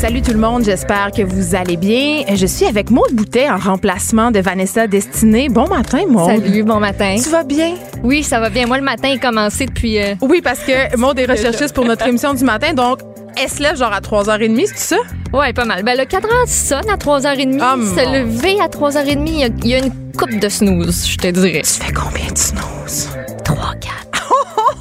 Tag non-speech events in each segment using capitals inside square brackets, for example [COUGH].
Salut tout le monde, j'espère que vous allez bien. Je suis avec Maude Boutet en remplacement de Vanessa Destinée. Bon matin, Maude. Salut, bon matin. Tu vas bien? Oui, ça va bien. Moi, le matin est commencé depuis. euh, Oui, parce que Maude est recherchiste pour notre [LAUGHS] émission du matin, donc elle se lève genre à 3h30, c'est ça? Ouais, pas mal. Ben, le cadran sonne à 3h30. Ah, Se lever à 3h30, il y a- il y, a une coupe de snooze, je te dirais. Tu fais combien de snooze? 3, 4.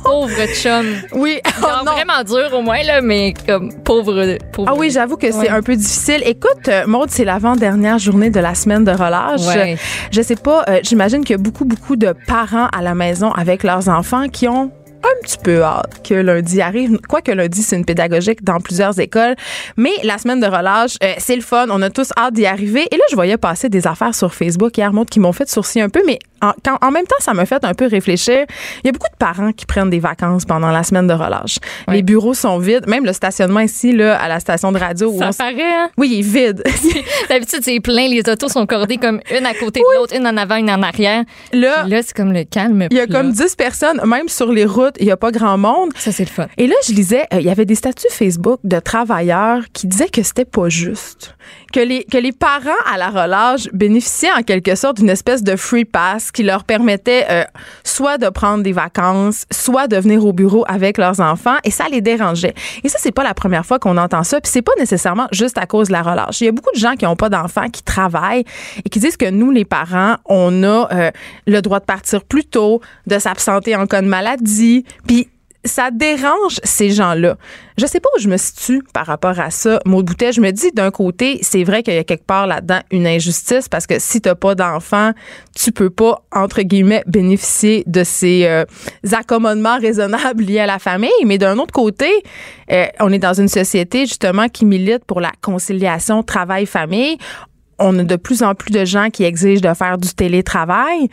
Pauvre chum. Oui, oh Genre vraiment dur au moins, là, mais comme pauvre. pauvre Ah oui, j'avoue que c'est Ouais. un peu difficile. Écoute, euh, Maude, c'est l'avant-dernière journée de la semaine de relâche. Ouais. Je sais pas, euh, j'imagine qu'il y a beaucoup, beaucoup de parents à la maison avec leurs enfants qui ont un petit peu hâte que lundi arrive. Quoique lundi, c'est une pédagogique dans plusieurs écoles. Mais la semaine de relâche, euh, c'est le fun. On a tous hâte d'y arriver. Et là, je voyais passer des affaires sur Facebook hier, Maude, qui m'ont fait sourciller un peu. Mais en, quand- en même temps, ça m'a fait un peu réfléchir. Il y a beaucoup de parents qui prennent des vacances pendant la semaine de relâche. Les bureaux sont vides. Même le stationnement ici, là, à la station de radio. où Ça on paraît, hein? oui, il est vide. [LAUGHS] D'habitude, c'est plein. Les autos sont cordées comme une à côté de l'autre, une en avant, une en arrière. là, là, c'est comme le calme. il y a plat. comme 10 personnes. Même sur les routes, il n'y a pas grand monde. Ça, c'est le fun. Et là, je lisais, euh, il y avait des statuts Facebook de travailleurs qui disaient que c'était pas juste. Que les, que les parents à la relâche bénéficiaient en quelque sorte d'une espèce de free pass qui leur permettait euh, soit de prendre des vacances, soit de venir au bureau avec leurs enfants et ça les dérangeait. Et ça, c'est pas la première fois qu'on entend ça. Puis c'est pas nécessairement juste à cause de la relâche. Il y a beaucoup de gens qui n'ont pas d'enfants, qui travaillent et qui disent que nous, les parents, on a euh, le droit de partir plus tôt, de s'absenter en cas de maladie. Puis ça dérange ces gens-là. Je sais pas où je me situe par rapport à ça. Maud Boutet, je me dis d'un côté, c'est vrai qu'il y a quelque part là-dedans une injustice parce que si t'as pas d'enfant, tu peux pas entre guillemets bénéficier de ces euh, accommodements raisonnables liés à la famille. Mais d'un autre côté, euh, on est dans une société justement qui milite pour la conciliation travail-famille. On a de plus en plus de gens qui exigent de faire du télétravail.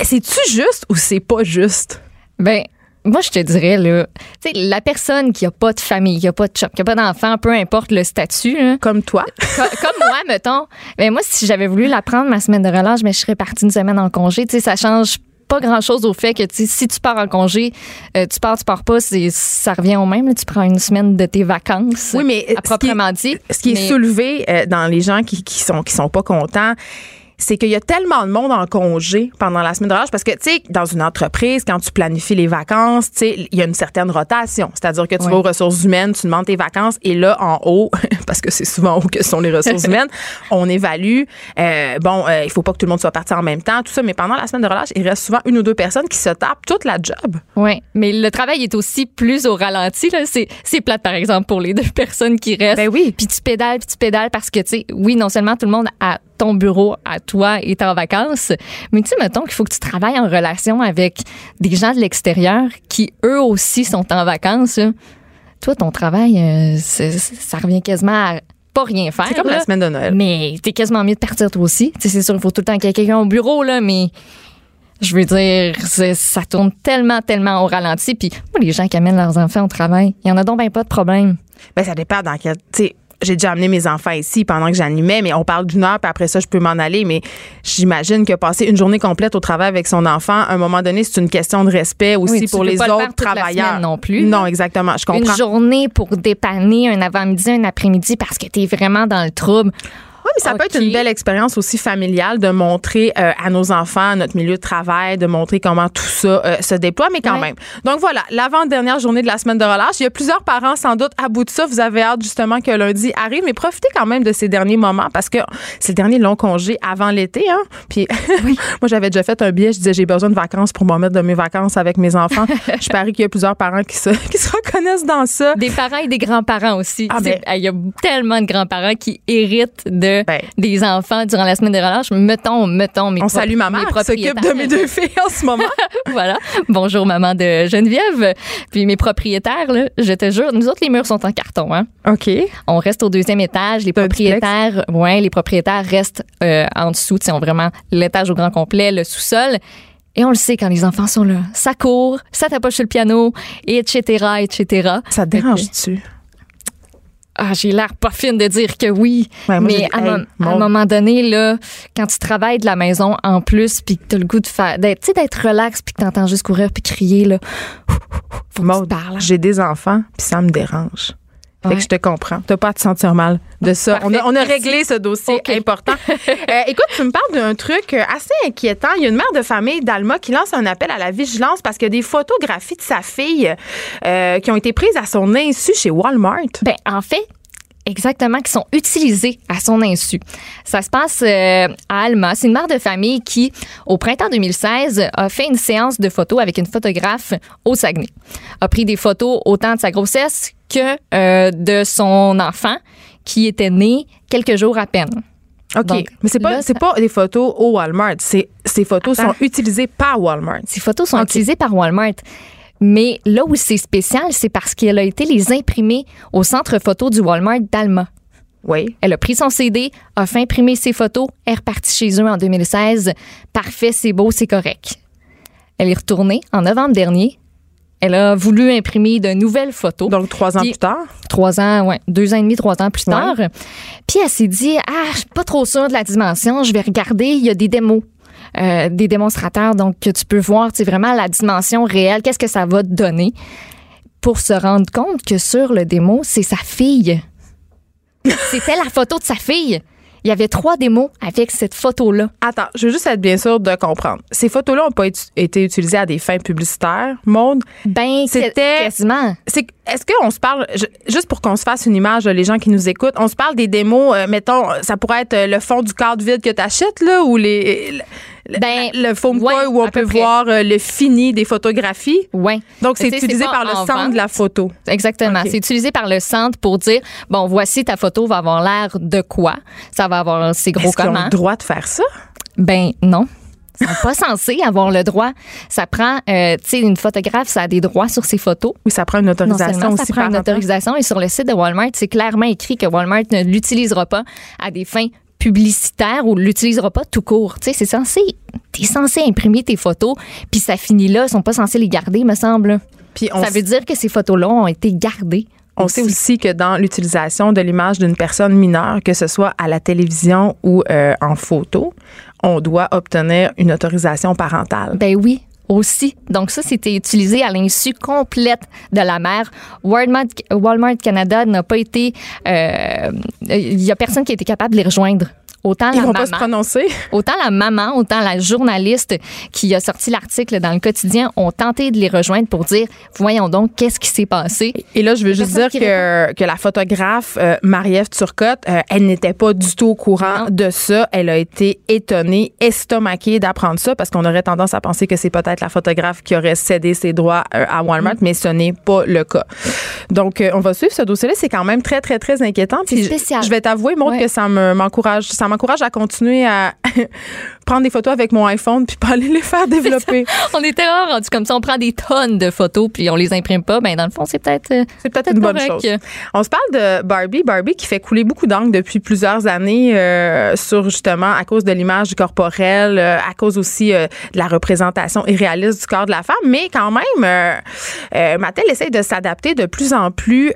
C'est-tu juste ou c'est pas juste? Ben, moi, je te dirais, là, tu sais, la personne qui a pas de famille, qui a pas de chum, qui a pas d'enfant, peu importe le statut, là, Comme toi. [LAUGHS] co- comme moi, mettons, ben moi, si j'avais voulu la prendre, ma semaine de relâche, mais je serais partie une semaine en congé. Tu sais, ça change pas grand chose au fait que si tu pars en congé, euh, tu pars, tu pars pas, ça revient au même. là. tu prends une semaine de tes vacances. Oui, mais à qui proprement dit. Ce qui est Mais- soulevé euh, dans les gens qui, qui sont qui sont pas contents, c'est qu'il y a tellement de monde en congé pendant la semaine de relâche parce que tu sais dans une entreprise quand tu planifies les vacances, tu sais il y a une certaine rotation, c'est-à-dire que tu Oui. vas aux ressources humaines, tu demandes tes vacances et là en haut [LAUGHS] parce que c'est souvent en haut que sont les ressources [LAUGHS] humaines, on évalue euh, bon euh, il faut pas que tout le monde soit parti en même temps, tout ça mais pendant la semaine de relâche, il reste souvent une ou deux personnes qui se tapent toute la job. Oui, mais le travail est aussi plus au ralenti. Là. C'est, plate, par exemple, pour les deux [LAUGHS] personnes qui restent. Ben oui. Puis tu pédales, puis tu pédales parce que, tu sais, oui, non seulement tout le monde à ton bureau, à toi, est en vacances, mais tu sais, mettons qu'il faut que tu travailles en relation avec des gens de l'extérieur qui, eux aussi, sont en vacances. là. Toi, ton travail, euh, ça revient quasiment à pas rien faire. C'est comme là. la semaine de Noël. Mais t'es quasiment mieux de partir toi aussi. Tu sais, c'est sûr, il faut tout le temps qu'il y ait quelqu'un au bureau, là, mais je veux dire, c'est- ça tourne tellement, tellement au ralenti. Puis moi, les gens qui amènent leurs enfants au travail, il y en a donc ben pas de problème. Ben, ça dépend dans quel. Tu sais, j'ai déjà amené mes enfants ici pendant que j'animais, mais on parle d'une heure, puis après ça, je peux m'en aller. Mais j'imagine que passer une journée complète au travail avec son enfant, à un moment donné, c'est une question de respect aussi Oui, tu pour les le autres travailleurs. non plus. Non, exactement. Je comprends. Une journée pour dépanner un avant-midi, un après-midi parce que t'es vraiment dans le trouble. Oui, mais ça peut être une belle expérience aussi familiale de montrer euh, à nos enfants, notre milieu de travail, de montrer comment tout ça euh, se déploie, mais quand Ouais. même. Donc voilà, l'avant-dernière journée de la semaine de relâche. Il y a plusieurs parents sans doute à bout de ça. Vous avez hâte justement que lundi arrive, mais profitez quand même de ces derniers moments parce que c'est le dernier long congé avant l'été. Hein? Puis [LAUGHS] moi, j'avais déjà fait un billet. Je disais, j'ai besoin de vacances pour m'en mettre de mes vacances avec mes enfants. [LAUGHS] je parie qu'il y a plusieurs parents qui se, [LAUGHS] qui se reconnaissent dans ça. Des parents et des grands-parents aussi. Ah, ben- Il y a tellement de grands-parents qui héritent de Ben. des enfants durant la semaine de relâche. Mettons, mettons mes On salue ma mes mère qui s'occupe de mes deux filles en ce moment. [LAUGHS] voilà. Bonjour, maman de Geneviève. Puis mes propriétaires, là, je te jure, nous autres, les murs sont en carton. Hein? OK. On reste au deuxième étage. Les propriétaires, ouais, les propriétaires restent euh, en dessous. Sais, ont vraiment l'étage au grand complet, le sous-sol. Et on le sait quand les enfants sont là. Ça court, ça tape sur le piano, et etc., etc. Ça dérange-tu? Ah, j'ai l'air pas fine de dire que oui. Ouais, moi, mais à, hey, un moment donné, là, quand tu travailles de la maison en plus, puis que t'as le goût de faire, d'être, d'être relax, puis que t'entends juste courir puis crier, là, faut que tu parles. j'ai des enfants, puis ça me dérange. Fait Ouais. que je te comprends. T'as pas à te sentir mal de ça. On a, on a réglé ce dossier important. [LAUGHS] Euh, écoute, tu me parles d'un truc euh, assez inquiétant. Il y a une mère de famille d'Alma qui lance un appel à la vigilance parce qu'il y a des photographies de sa fille euh, qui ont été prises à son insu chez Walmart. Ben, en fait, exactement, qui sont utilisés à son insu. Ça se passe euh, à Alma. C'est une mère de famille qui, au printemps 2016, a fait une séance de photos avec une photographe au Saguenay. A pris des photos autant de sa grossesse que euh, de son enfant qui était né quelques jours à peine. OK. Donc, Mais c'est pas, c'est pas des photos au Walmart. Ces photos Attends. sont utilisées par Walmart. Ces photos sont utilisées par Walmart. Mais là où c'est spécial, c'est parce qu'elle a été les imprimer au centre photo du Walmart d'Alma. Oui. Elle a pris son CD, a fait imprimer ses photos, est repartie chez eux en 2016. Parfait, c'est beau, c'est correct. Elle est retournée en novembre dernier. Elle a voulu imprimer de nouvelles photos. Donc, trois ans Puis- plus tard? trois ans, ouais, deux ans et demi, trois ans plus Ouais. tard. Puis elle s'est dit, ah, je suis pas trop sûre de la dimension. Je vais regarder. Il y a des démos. Euh, des démonstrateurs, donc que tu peux voir vraiment la dimension réelle, qu'est-ce que ça va te donner, pour se rendre compte que sur le démo, c'est sa fille? [LAUGHS] C'était la photo de sa fille. Il y avait trois démos avec cette photo-là. Attends, je veux juste être bien sûre de comprendre. Ces photos-là n'ont pas été- utilisées à des fins publicitaires, Maude? Ben, C'était- quasiment. C'est est-ce qu'on se parle je- juste pour qu'on se fasse une image les gens qui nous écoutent, on se parle des démos euh, mettons ça pourrait être le fond du cadre vide que tu achètes là ou les le, Ben, le foam ouais, où on peut près. voir euh, le fini des photographies. Ouais. Donc c'est utilisé par le en centre vente. de la photo. Exactement. C'est utilisé par le centre pour dire bon, voici ta photo va avoir l'air de quoi? Ça va avoir c'est gros Est-ce qu'ils ont comment? le droit de faire ça? Ben non. Ils sont pas [LAUGHS] censés avoir le droit. Ça prend, euh, tu sais, une photographe, ça a des droits sur ses photos. Oui, ça prend une Non autorisation seulement aussi ça prend une autorisation et sur le site de Walmart, c'est clairement écrit que Walmart ne l'utilisera pas à des fins publicitaires ou l'utilisera pas tout court. Tu sais, c'est censé, t'es censé imprimer tes photos, puis ça finit là. Ils sont pas censés les garder, me semble. Puis on ça veut dire que ces photos-là ont été gardées. On sait aussi que dans l'utilisation de l'image d'une personne mineure, que ce soit à la télévision ou euh, en photo, on doit obtenir une autorisation parentale. Ben oui, aussi. Donc ça, c'était utilisé à l'insu complète de la mère. Walmart, Walmart Canada n'a pas été... euh, Il y a personne qui a été capable de les rejoindre. Autant Ils la vont maman, pas se prononcer. autant la maman, autant la journaliste qui a sorti l'article dans le quotidien ont tenté de les rejoindre pour dire, voyons donc, qu'est-ce qui s'est passé? Et là, je veux juste dire que, que la photographe euh, Marie-Ève Turcotte, euh, elle n'était pas du tout au courant Non. de ça. Elle a été étonnée, estomaquée d'apprendre ça parce qu'on aurait tendance à penser que c'est peut-être la photographe qui aurait cédé ses droits euh, à Walmart, mais ce n'est pas le cas. Donc, on va suivre ce dossier-là. C'est quand même très, très, très inquiétant. Puis spécial. Je vais t'avouer, Ouais. que ça me- m'encourage ça m'encourage à continuer à [LAUGHS] prendre des photos avec mon iPhone puis pas aller les faire développer. On était vraiment rendu comme ça, on prend des tonnes de photos puis on les imprime pas. Ben dans le fond, c'est peut-être... euh, C'est peut-être une bonne correct. chose. On se parle de Barbie. Barbie qui fait couler beaucoup d'encre depuis plusieurs années euh, sur justement à cause de l'image du corporel, euh, à cause aussi euh, de la représentation irréaliste du corps de la femme. Mais quand même, Mattel essaye de s'adapter de plus en plus.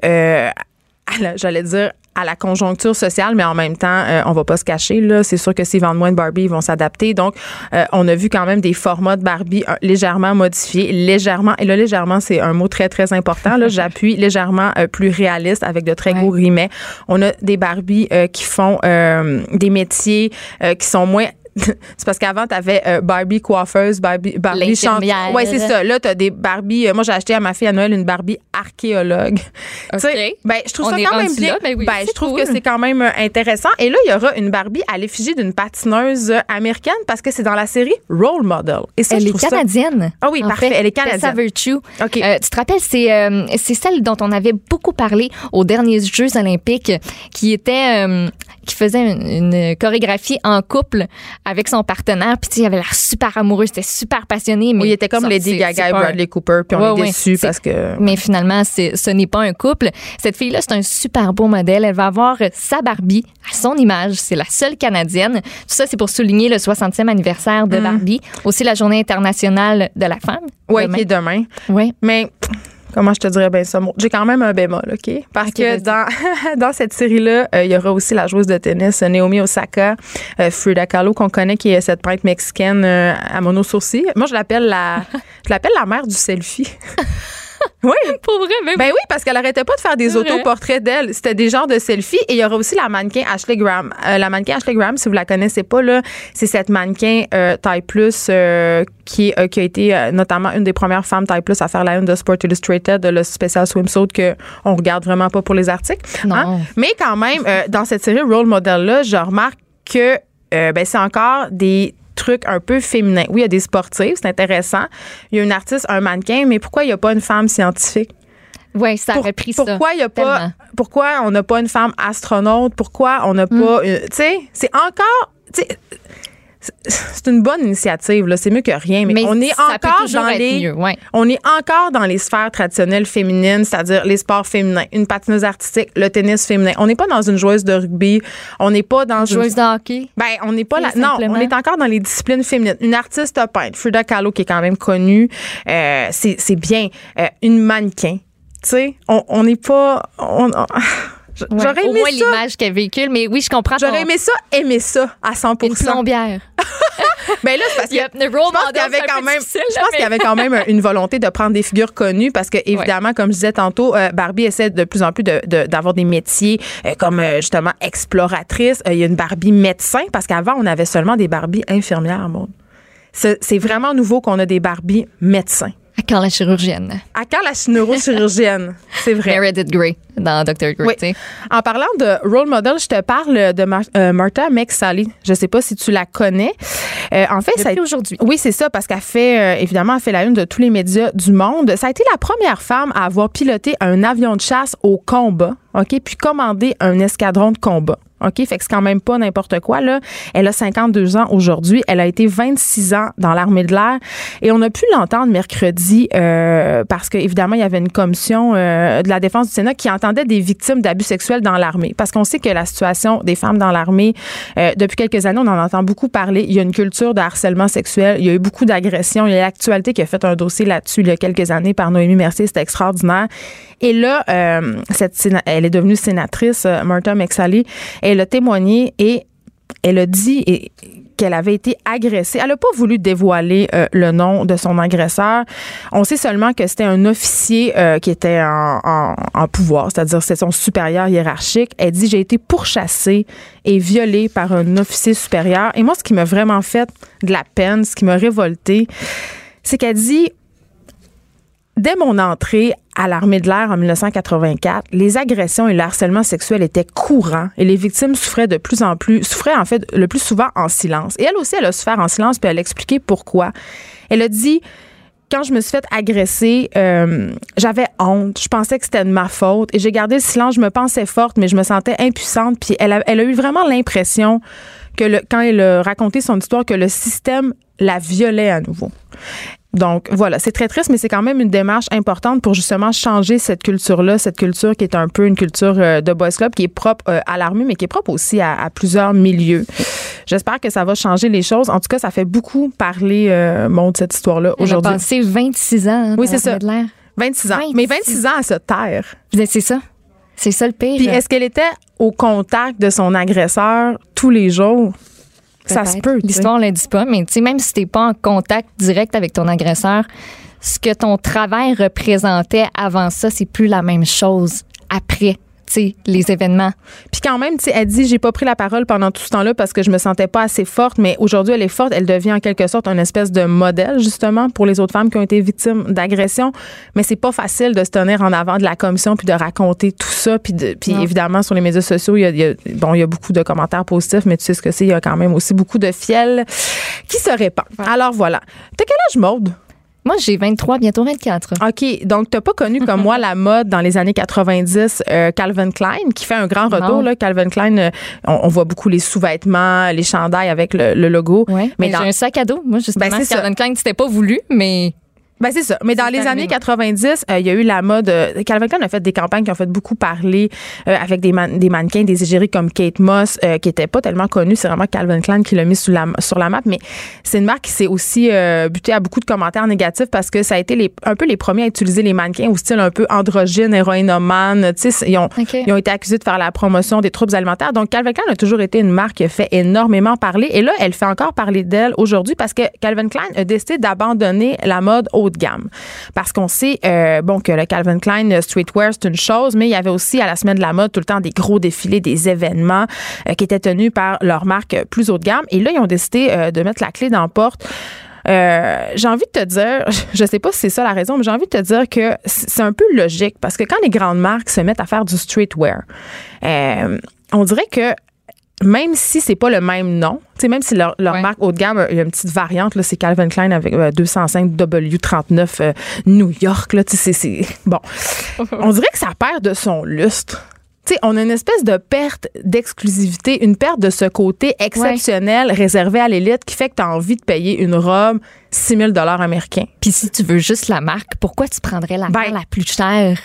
J'allais dire, à la conjoncture sociale, mais en même temps, euh, on va pas se cacher. Là, c'est sûr que s'ils vendent moins de Barbie, ils vont s'adapter. Donc, euh, on a vu quand même des formats de Barbie euh, légèrement modifiés, légèrement. Et là, légèrement, c'est un mot très très important. Là, j'appuie [LAUGHS] légèrement euh, plus réaliste avec de très Ouais. gros guillemets. On a des Barbie euh, qui font euh, des métiers euh, qui sont moins c'est parce qu'avant, tu avais Barbie coiffeuse, Barbie, Barbie chanteuse. Ouais, c'est ça. Là, tu as des Barbie. euh, moi, j'ai acheté à ma fille à Noël une Barbie archéologue. [LAUGHS] Sais, Ben, je trouve On ça quand même bien. là, ben oui, je trouve cool. que c'est quand même euh, intéressant. Et là, il y aura une Barbie à l'effigie d'une patineuse euh, américaine parce que c'est dans la série Role Model. Et ça, Elle est ça- canadienne. Ah oui, en parfait. fait. Elle est canadienne. Virtue. OK. Euh, tu te rappelles, c'est euh, celle dont on avait beaucoup parlé aux derniers Jeux olympiques, qui était euh, qui faisait une, une chorégraphie en couple avec son partenaire. Puis tu sais, il avait l'air super amoureux, c'était super passionné. Mais Oui, il était comme Lady Gaga et Bradley Cooper. Puis on Ouais, est déçus parce que. Mais finalement, ce n'est pas un couple. Cette fille-là, c'est un super beau modèle. Elle va avoir sa Barbie à son image. C'est la seule Canadienne. Tout ça, c'est pour souligner le 60e anniversaire Mm. de Barbie. Aussi la journée internationale de la femme. Oui, qui est demain. Ouais. Mais comment je te dirais bien ça? J'ai quand même un bémol, OK? Parce que dans, [LAUGHS] dans cette série-là, euh, il y aura aussi la joueuse de tennis euh, Naomi Osaka, euh, Frida Kahlo, qu'on connaît, qui est cette peintre mexicaine euh, à mono sourcil. Moi, je l'appelle la, [LAUGHS] je l'appelle la mère du selfie. [LAUGHS] [LAUGHS] oui. Pour vrai, mais Ben oui, parce qu'elle arrêtait pas de faire des autoportraits d'elle. C'était des genres de selfies. Et il y aura aussi la mannequin Ashley Graham. Euh, la mannequin Ashley Graham, si vous la connaissez pas, là, c'est cette mannequin euh, taille plus euh, qui, euh, qui a été euh, notamment une des premières femmes taille plus à faire la une de Sport Illustrated, le spécial swimsuit que on regarde vraiment pas pour les articles. Hein? Non. Mais quand même, dans cette série Role Model là, je remarque que ben, c'est encore des un peu féminins. Oui, il y a des sportifs, c'est intéressant. Il y a une artiste, un mannequin, mais pourquoi il n'y a pas une femme scientifique? ouais, ça Pour- aurait pris ça. pourquoi il y a pas tellement. pourquoi on n'a pas une femme astronaute? Pourquoi on n'a Mm. pas une- tu sais c'est encore c'est- une bonne initiative là c'est mieux que rien mais, Mais on est encore dans les mieux, ouais. on est encore dans les sphères traditionnelles féminines c'est-à-dire les sports féminins une patineuse artistique le tennis féminin on n'est pas dans une joueuse de rugby on n'est pas dans une Joueuse de hockey. ben, on n'est pas là. Non, on est encore dans les disciplines féminines. Une artiste peintre, Frida Kahlo, qui est quand même connue, euh, c'est bien. Euh, une mannequin. Tu sais, on on n'est pas. on- on- Ouais. J'aurais Au aimé moins ça. l'image qu'elle véhicule, mais oui, je comprends. J'aurais ton- aimé ça, aimer ça à 100 Une plombière. [LAUGHS] Ben là, c'est parce que. Il y a- le Je pense qu'il y avait quand même, je pense qu'il y mais- avait quand même une volonté de prendre des figures connues parce que évidemment, comme je disais tantôt, euh, Barbie essaie de plus en plus de- de- d'avoir des métiers euh, comme euh, justement exploratrice. Il y a une Barbie médecin parce qu'avant on avait seulement des Barbies infirmières. C'est c'est vraiment nouveau qu'on a des Barbies médecins. À quand la chirurgienne? À quand la neurochirurgienne? [LAUGHS] C'est vrai. Meredith Grey dans Dr. Grey. Oui. En parlant de role model, je te parle de Mar- euh, Martha McSally. Je sais pas si tu la connais. Euh, en fait, ça a Depuis aujourd'hui. Oui, c'est ça, parce qu'elle fait, euh, évidemment, elle fait la une de tous les médias du monde. Ça a été la première femme à avoir piloté un avion de chasse au combat, OK, puis commandé un escadron de combat. OK, fait que c'est quand même pas n'importe quoi, là. Elle a 52 ans aujourd'hui. Elle a été 26 ans dans l'armée de l'air. Et on a pu l'entendre mercredi euh, parce qu'évidemment, il y avait une commission euh, de la défense du Sénat qui entendait des victimes d'abus sexuels dans l'armée. Parce qu'on sait que la situation des femmes dans l'armée, euh, depuis quelques années, on en entend beaucoup parler. Il y a une culture de harcèlement sexuel. Il y a eu beaucoup d'agressions. Il y a l'actualité qui a fait un dossier là-dessus il y a quelques années par Noémie Mercier. C'était extraordinaire. Et là, cette elle est devenue sénatrice, euh, Martha McSally. Elle a témoigné et elle a dit qu'elle avait été agressée. Elle n'a pas voulu dévoiler euh, le nom de son agresseur. On sait seulement que c'était un officier euh, qui était en pouvoir, c'est-à-dire c'est son supérieur hiérarchique. Elle dit j'ai été pourchassée et violée par un officier supérieur. Et moi, ce qui m'a vraiment fait de la peine, ce qui m'a révoltée, c'est qu'elle dit Dès mon entrée à l'armée de l'air en 1984, les agressions et le harcèlement sexuel étaient courants et les victimes souffraient de plus en plus, souffraient en fait le plus souvent en silence. Et elle aussi, elle a souffert en silence, puis elle a expliqué pourquoi. Elle a dit quand je me suis fait agresser, euh, j'avais honte. Je pensais que c'était de ma faute. Et j'ai gardé le silence. Je me pensais forte, mais je me sentais impuissante. Puis elle a, eu vraiment l'impression que quand elle a raconté son histoire, que le système la violait à nouveau. Donc voilà, c'est très triste, mais c'est quand même une démarche importante pour justement changer cette culture-là, cette culture qui est un peu une culture euh, de boys club qui est propre euh, à l'armée, mais qui est propre aussi à, à plusieurs milieux. J'espère que ça va changer les choses. En tout cas, ça fait beaucoup parler, euh, monde, cette histoire-là Elle a aujourd'hui. passé 26 ans. hein, Oui, c'est ça. l'armée de l'air. 26 ans. 26. Mais 26 ans à se taire. C'est ça. C'est ça le pire. Puis est-ce qu'elle était au contact de son agresseur tous les jours? Ça se peut. L'histoire ne le dit pas, mais tu sais, même si tu n'es pas en contact direct avec ton agresseur, ce que ton travail représentait avant ça, c'est plus la même chose après. Les événements. Puis quand même, tu sais, elle dit j'ai pas pris la parole pendant tout ce temps-là parce que je me sentais pas assez forte, mais aujourd'hui elle est forte, elle devient en quelque sorte une espèce de modèle justement pour les autres femmes qui ont été victimes d'agression, mais c'est pas facile de se tenir en avant de la commission puis de raconter tout ça puis de- puis évidemment sur les médias sociaux, il y, a, il y a- bon, il y a beaucoup de commentaires positifs, mais tu sais ce que c'est, il y a quand même aussi beaucoup de fiel qui se répand. Alors voilà. T'as quel âge Maude? Moi, j'ai 23, bientôt 24. OK, donc t'as pas connu comme moi la mode dans les années 90 euh, Calvin Klein qui fait un grand retour là Calvin Klein euh, on, on voit beaucoup les sous-vêtements, les chandails avec le, le logo. Ouais, mais, mais dans j'ai un sac à dos. Moi, justement, Ben, c'est ça. Calvin Klein, c'était pas voulu, mais Ben c'est ça. Mais dans les années ouais. 90, euh, il y a eu la mode. euh, Calvin Klein a fait des campagnes qui ont fait beaucoup parler euh, avec des, man- des mannequins, des égéries comme Kate Moss, euh, qui était pas tellement connue. C'est vraiment Calvin Klein qui l'a mis sur la, sur la map. Mais c'est une marque qui s'est aussi euh, butée à beaucoup de commentaires négatifs parce que ça a été les, un peu les premiers à utiliser les mannequins au style un peu androgyne, héroïnomane. Ils ont, ils ont été accusés de faire la promotion des troubles alimentaires. Donc, Calvin Klein a toujours été une marque qui a fait énormément parler. Et là, elle fait encore parler d'elle aujourd'hui parce que Calvin Klein a décidé d'abandonner la mode de gamme. Parce qu'on sait, euh, bon, que le Calvin Klein streetwear, c'est une chose, mais il y avait aussi à la semaine de la mode tout le temps des gros défilés, des événements euh, qui étaient tenus par leur marque plus haut de gamme. Et là, ils ont décidé euh, de mettre la clé dans la porte. J'ai envie de te dire, [LAUGHS] je sais pas si c'est ça la raison, mais j'ai envie de te dire que c'est un peu logique parce que quand les grandes marques se mettent à faire du streetwear, on dirait que même si c'est pas le même nom, même si leur, leur Ouais. marque haut de gamme, il y a une petite variante, là, c'est Calvin Klein avec euh, 205 W39 euh, New York, là, tu sais, c'est, c'est- bon. [LAUGHS] on dirait que ça perd de son lustre. On a une espèce de perte d'exclusivité, une perte de ce côté exceptionnel réservé à l'élite qui fait que tu as envie de payer une robe 6 000 américains. Puis si tu veux juste la marque, pourquoi tu prendrais la Ben, marque la plus chère?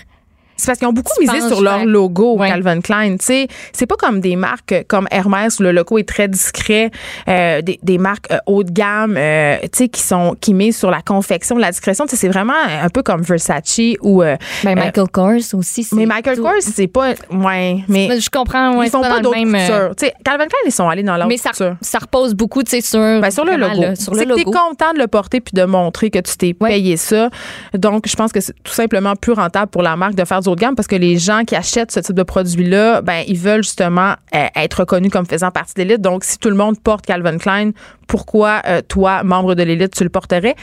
C'est parce qu'ils ont beaucoup misé sur leur logo. Calvin Klein. Tu sais, c'est pas comme des marques comme Hermès où le logo est très discret, euh, des, des marques euh, haut de gamme, euh, tu sais, qui sont qui misent sur la confection, la discrétion. Tu sais, c'est vraiment un peu comme Versace ou. euh, Ben, euh, Michael Kors aussi. mais Michael tout- Kors, c'est pas. Ouais, mais. Mais Je comprends, ouais, ils font pas dans d'autres même, euh, coutures. Tu sais, Calvin Klein, ils sont allés dans l'autre Mais ça, ça repose beaucoup, tu sais, sur, Ben, sur le logo. là, sur le que logo. content de le porter puis de montrer que tu t'es Ouais. payé ça. Donc, je pense que c'est tout simplement plus rentable pour la marque de faire du haut de gamme parce que les gens qui achètent ce type de produit-là, ben, ils veulent justement euh, être reconnus comme faisant partie de l'élite. Donc, si tout le monde porte Calvin Klein, pourquoi euh, toi, membre de l'élite, tu le porterais?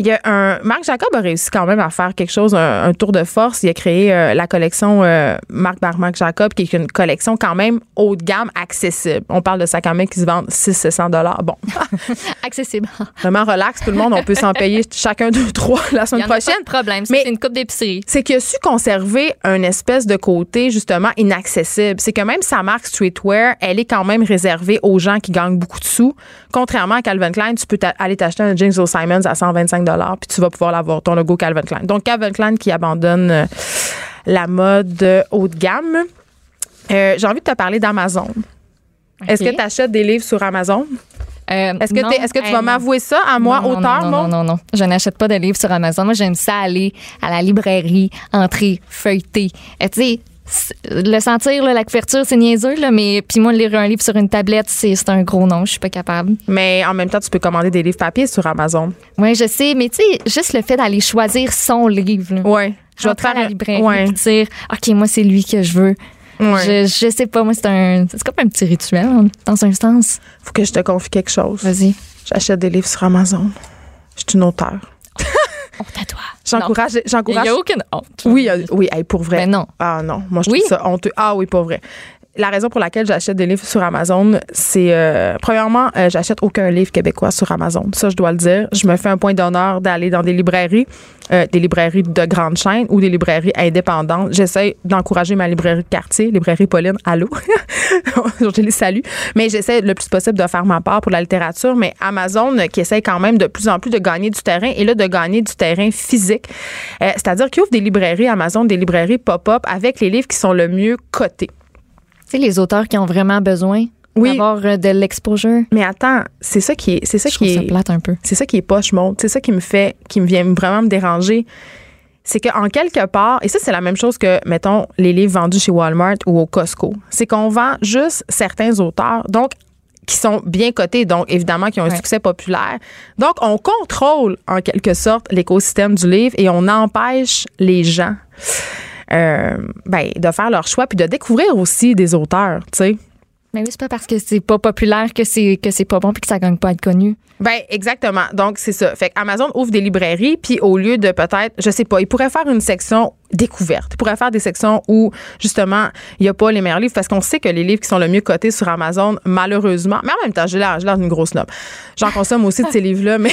Il y a un. Marc Jacob a réussi quand même à faire quelque chose, un, un tour de force. Il a créé euh, la collection Marc par Marc Jacob, qui est une collection quand même haut de gamme, accessible. On parle de sacs à main qui se vendent 600 dollars. Bon, [LAUGHS] Accessible. vraiment relax, tout le monde, on peut s'en payer [LAUGHS] chacun deux, trois la Il y semaine a pas prochaine. de problème. Mais- c'est une coupe d'épicerie. C'est qu'il a su conserver un espèce de côté justement inaccessible. C'est que même sa marque streetwear, elle est quand même réservée aux gens qui gagnent beaucoup de sous. Contrairement à Calvin Klein, tu peux aller t'acheter un jeans au Simons à 125 puis tu vas pouvoir l'avoir ton logo Calvin Klein. Donc Calvin Klein qui abandonne euh, la mode euh, haut de gamme. Euh, J'ai envie de te parler d'Amazon. Est-ce que tu achètes des livres sur Amazon? Euh, Est-ce que, non, tu vas non. m'avouer ça à moi, non, non, auteur, non, moi? non, non, non. Je n'achète pas de livres sur Amazon. Moi, j'aime ça aller à la librairie, entrer, feuilleter. Euh, tu sais, le sentir, là, la couverture, c'est niaiseux, là, mais puis moi, lire un livre sur une tablette, c'est un gros nom. Je suis pas capable. Mais en même temps, tu peux commander des livres papier sur Amazon. Oui, je sais, mais tu sais, juste le fait d'aller choisir son livre. Ouais. Je vais te faire à la un- librairie Ouais. puis dire OK, moi, c'est lui que je veux. Ouais. Je, je sais pas, moi, c'est un. C'est comme un petit rituel, hein, dans un sens. Faut que je te confie quelque chose. Vas-y. J'achète des livres sur Amazon. Je suis une auteure. Honte à toi. J'encourage. Il J'encourage. n'y a aucune honte. Oui, oui, hey, pour vrai. Mais non. Ah non, moi je Oui. trouve ça honteux. Ah oui, pour vrai. La raison pour laquelle j'achète des livres sur Amazon, c'est euh, premièrement, euh, j'achète aucun livre québécois sur Amazon. Ça, je dois le dire. Je me fais un point d'honneur d'aller dans des librairies, euh, des librairies de grandes chaînes ou des librairies indépendantes. J'essaie d'encourager ma librairie de quartier, librairie Pauline. Allô, [LAUGHS] je les salue. Mais j'essaie le plus possible de faire ma part pour la littérature. Mais Amazon, qui essaie quand même de plus en plus de gagner du terrain et là de gagner du terrain physique, c'est-à-dire qu'ils ouvrent des librairies Amazon, des librairies pop-up avec les livres qui sont le mieux cotés. Tu sais, les auteurs qui ont vraiment besoin Oui. d'avoir euh, de l'exposure. Mais attends, c'est ça qui est, c'est ça Je qui ça est, plate un peu. c'est ça qui est poche monde. C'est ça qui me fait, qui me vient vraiment me déranger. c'est qu'en quelque part, et ça, c'est la même chose que, mettons, les livres vendus chez Walmart ou au Costco, c'est qu'on vend juste certains auteurs. Donc, qui sont bien cotés, donc évidemment qui ont un Ouais. succès populaire. Donc, on contrôle en quelque sorte l'écosystème du livre et on empêche les gens euh, ben, de faire leur choix puis de découvrir aussi des auteurs, tu sais. Mais oui, c'est pas parce que c'est pas populaire que c'est que c'est pas bon puis que ça gagne pas à être connu. Ben exactement. Donc c'est ça. Fait Amazon ouvre des librairies puis au lieu de peut-être, je sais pas, il pourrait faire une section découverte. Il pourrait faire des sections où justement il y a pas les meilleurs livres parce qu'on sait que les livres qui sont le mieux cotés sur Amazon, malheureusement, mais en même temps, j'ai l'air, d'une grosse snob. J'en consomme aussi de ces [LAUGHS] livres-là, mais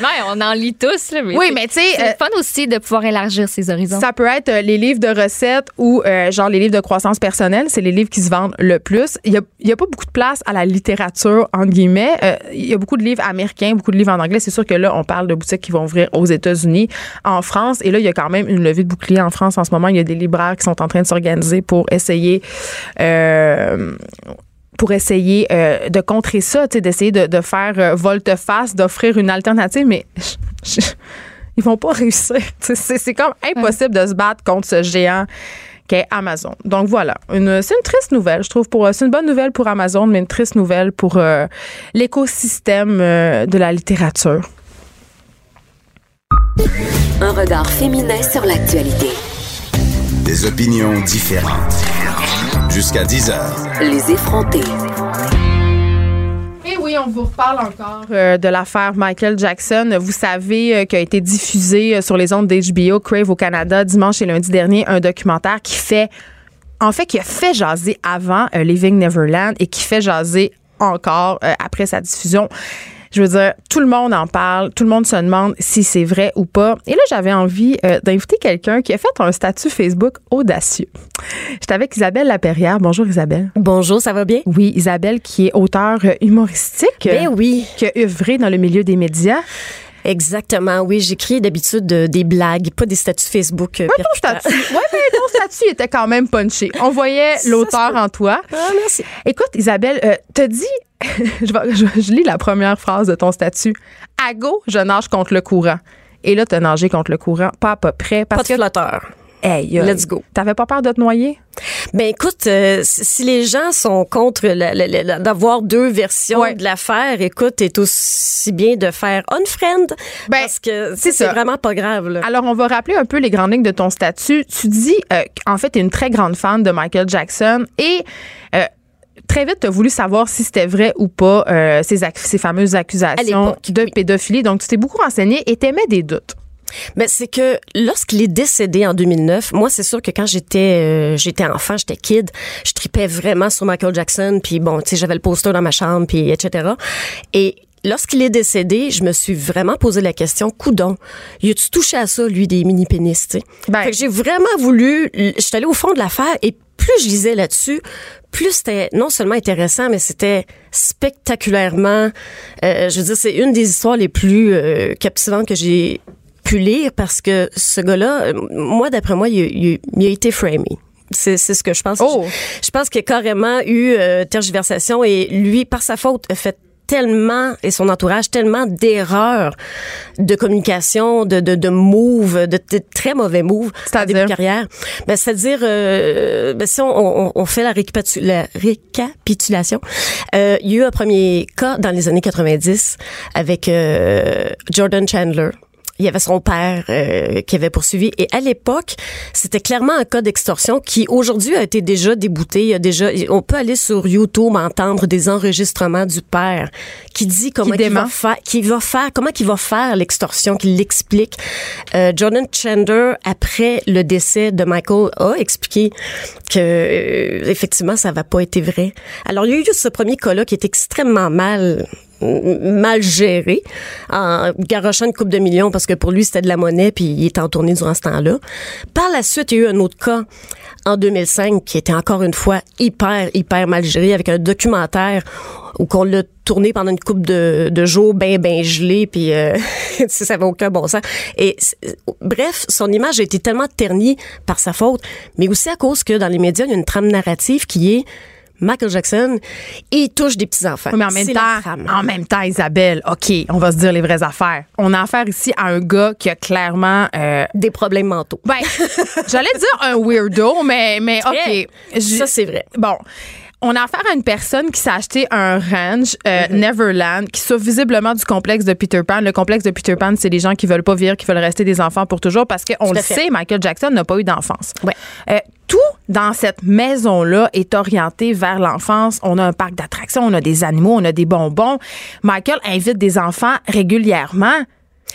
non, on en lit tous là. oui, mais tu sais. c'est euh, fun aussi de pouvoir élargir ses horizons. Ça peut être euh, les livres de recettes ou euh, genre les livres de croissance personnelle. C'est les livres qui se vendent le plus. Il y a, a pas beaucoup de place à la littérature, entre guillemets. Euh, il y a beaucoup de livres américains, beaucoup de livres en anglais. C'est sûr que là, on parle de boutiques qui vont ouvrir aux États-Unis, en France. Et là, il y a quand même une levée de bouclier en France en ce moment. Il y a des libraires qui sont en train de s'organiser pour essayer... euh, pour essayer euh, de contrer ça, d'essayer de, de faire euh, volte-face, d'offrir une alternative, mais je- [LAUGHS] je- ils vont pas réussir. C'est comme impossible de se battre contre ce géant qu'est Amazon. Donc voilà, c'est une triste nouvelle, je trouve. Pour c'est une bonne nouvelle pour Amazon, mais une triste nouvelle pour euh, l'écosystème de la littérature. Un regard féminin sur l'actualité. Des opinions différentes. Jusqu'à 10 heures. Les effrontés. Et oui, on vous reparle encore euh, de l'affaire Michael Jackson. Vous savez euh, qu'a été diffusé euh, sur les ondes d'HBO Crave au Canada dimanche et lundi dernier un documentaire qui fait, en fait, qui a fait jaser avant euh, Living Neverland et qui fait jaser encore euh, après sa diffusion. Je veux dire, tout le monde en parle, tout le monde se demande si c'est vrai ou pas. Et là, j'avais envie euh, d'inviter quelqu'un qui a fait un statut Facebook audacieux. J'étais avec Isabelle Laperrière. Bonjour Isabelle. Bonjour, ça va bien? Oui, Isabelle qui est auteure humoristique. Ben oui, Qui a œuvré dans le milieu des médias. Exactement. Oui, j'écris d'habitude des blagues, pas des statuts Facebook. euh, Ouais, ton statut. Ouais, mais ton statut était quand même punché. On voyait l'auteur en toi. Ah, merci. Écoute, Isabelle, euh, t'as dit, [LAUGHS] je, vais- je- je lis la première phrase de ton statut. À go, je nage contre le courant. Et là, t'as nagé contre le courant, pas à peu près. Parce Pas de que, flotteur. Hey, Let's go. T'avais pas peur de te noyer? Ben écoute, euh, si les gens sont contre d'avoir deux versions Ouais. de l'affaire, écoute, c'est aussi bien de faire unfriend Ben, parce que c'est vraiment pas grave. Là. Alors, on va rappeler un peu les grandes lignes de ton statut. Tu dis, euh, en fait, tu es une très grande fan de Michael Jackson et euh, très vite, tu as voulu savoir si c'était vrai ou pas euh, ces, fameuses accusations de pédophilie. Donc, tu t'es beaucoup renseigné et t'aimais des doutes. Ben, c'est que lorsqu'il est décédé en 2009, moi, c'est sûr que quand j'étais euh, j'étais enfant, j'étais kid, je tripais vraiment sur Michael Jackson, puis bon, tu sais, j'avais le poster dans ma chambre, puis etc. Et lorsqu'il est décédé, je me suis vraiment posé la question, coudon, y a-tu touché à ça, lui, des mini-pénis, tu sais? Ben- Fait que j'ai vraiment voulu, je suis allée au fond de l'affaire, et plus je lisais là-dessus, plus c'était non seulement intéressant, mais c'était spectaculairement, euh, je veux dire, c'est une des histoires les plus euh, captivantes que j'ai pu lire parce que ce gars-là, moi, d'après moi, il, a- il a- il a été framé. C'est c'est ce que je pense. Oh. Je, je pense qu'il y a carrément eu euh, tergiversation et lui, par sa faute, a fait tellement, et son entourage, tellement d'erreurs de communication, de, de, de moves, de, de très mauvais moves en début de carrière. Ben, C'est-à-dire, euh, ben, si on, on, on fait la, récapitu- la récapitulation, euh, il y a eu un premier cas dans les années 90 avec Jordan Chandler. Il y avait son père euh, qui avait poursuivi. Et à l'époque, c'était clairement un cas d'extorsion qui, aujourd'hui, a été déjà débouté. Il y a déjà, on peut aller sur YouTube entendre des enregistrements du père qui dit comment il va faire, qui va faire, comment qu'il va faire l'extorsion, qu'il l'explique. Euh, Jordan Chandler, après le décès de Michael, a expliqué que euh, effectivement, ça va pas été vrai. Alors, il y a eu ce premier cas-là qui est extrêmement mal mal géré en garochant une coupe de millions parce que pour lui c'était de la monnaie puis il était en tournée durant ce temps-là. Par la suite, il y a eu un autre cas en 2005 qui était encore une fois hyper hyper mal géré avec un documentaire où qu'on l'a tourné pendant une coupe de, de jours ben ben gelé puis euh, [LAUGHS] ça avait aucun bon sens bref son image a été tellement ternie par sa faute mais aussi à cause que dans les médias il y a une trame narrative qui est Michael Jackson, il touche des petits-enfants. Oui, mais en même temps, trame. en même temps, Isabelle, OK, on va se dire les vraies affaires. On a affaire ici à un gars qui a clairement euh, Des problèmes mentaux. ben, j'allais dire un weirdo, mais, mais. OK. Ça, c'est vrai. Bon. On a affaire à une personne qui s'est acheté un ranch euh, Mm-hmm. Neverland qui souffre visiblement du complexe de Peter Pan. Le complexe de Peter Pan, c'est les gens qui veulent pas vivre, qui veulent rester des enfants pour toujours parce qu'on le fait. sait, Michael Jackson n'a pas eu d'enfance. Ouais. Euh, tout dans cette maison-là est orienté vers l'enfance. On a un parc d'attractions, on a des animaux, on a des bonbons. Michael invite des enfants régulièrement.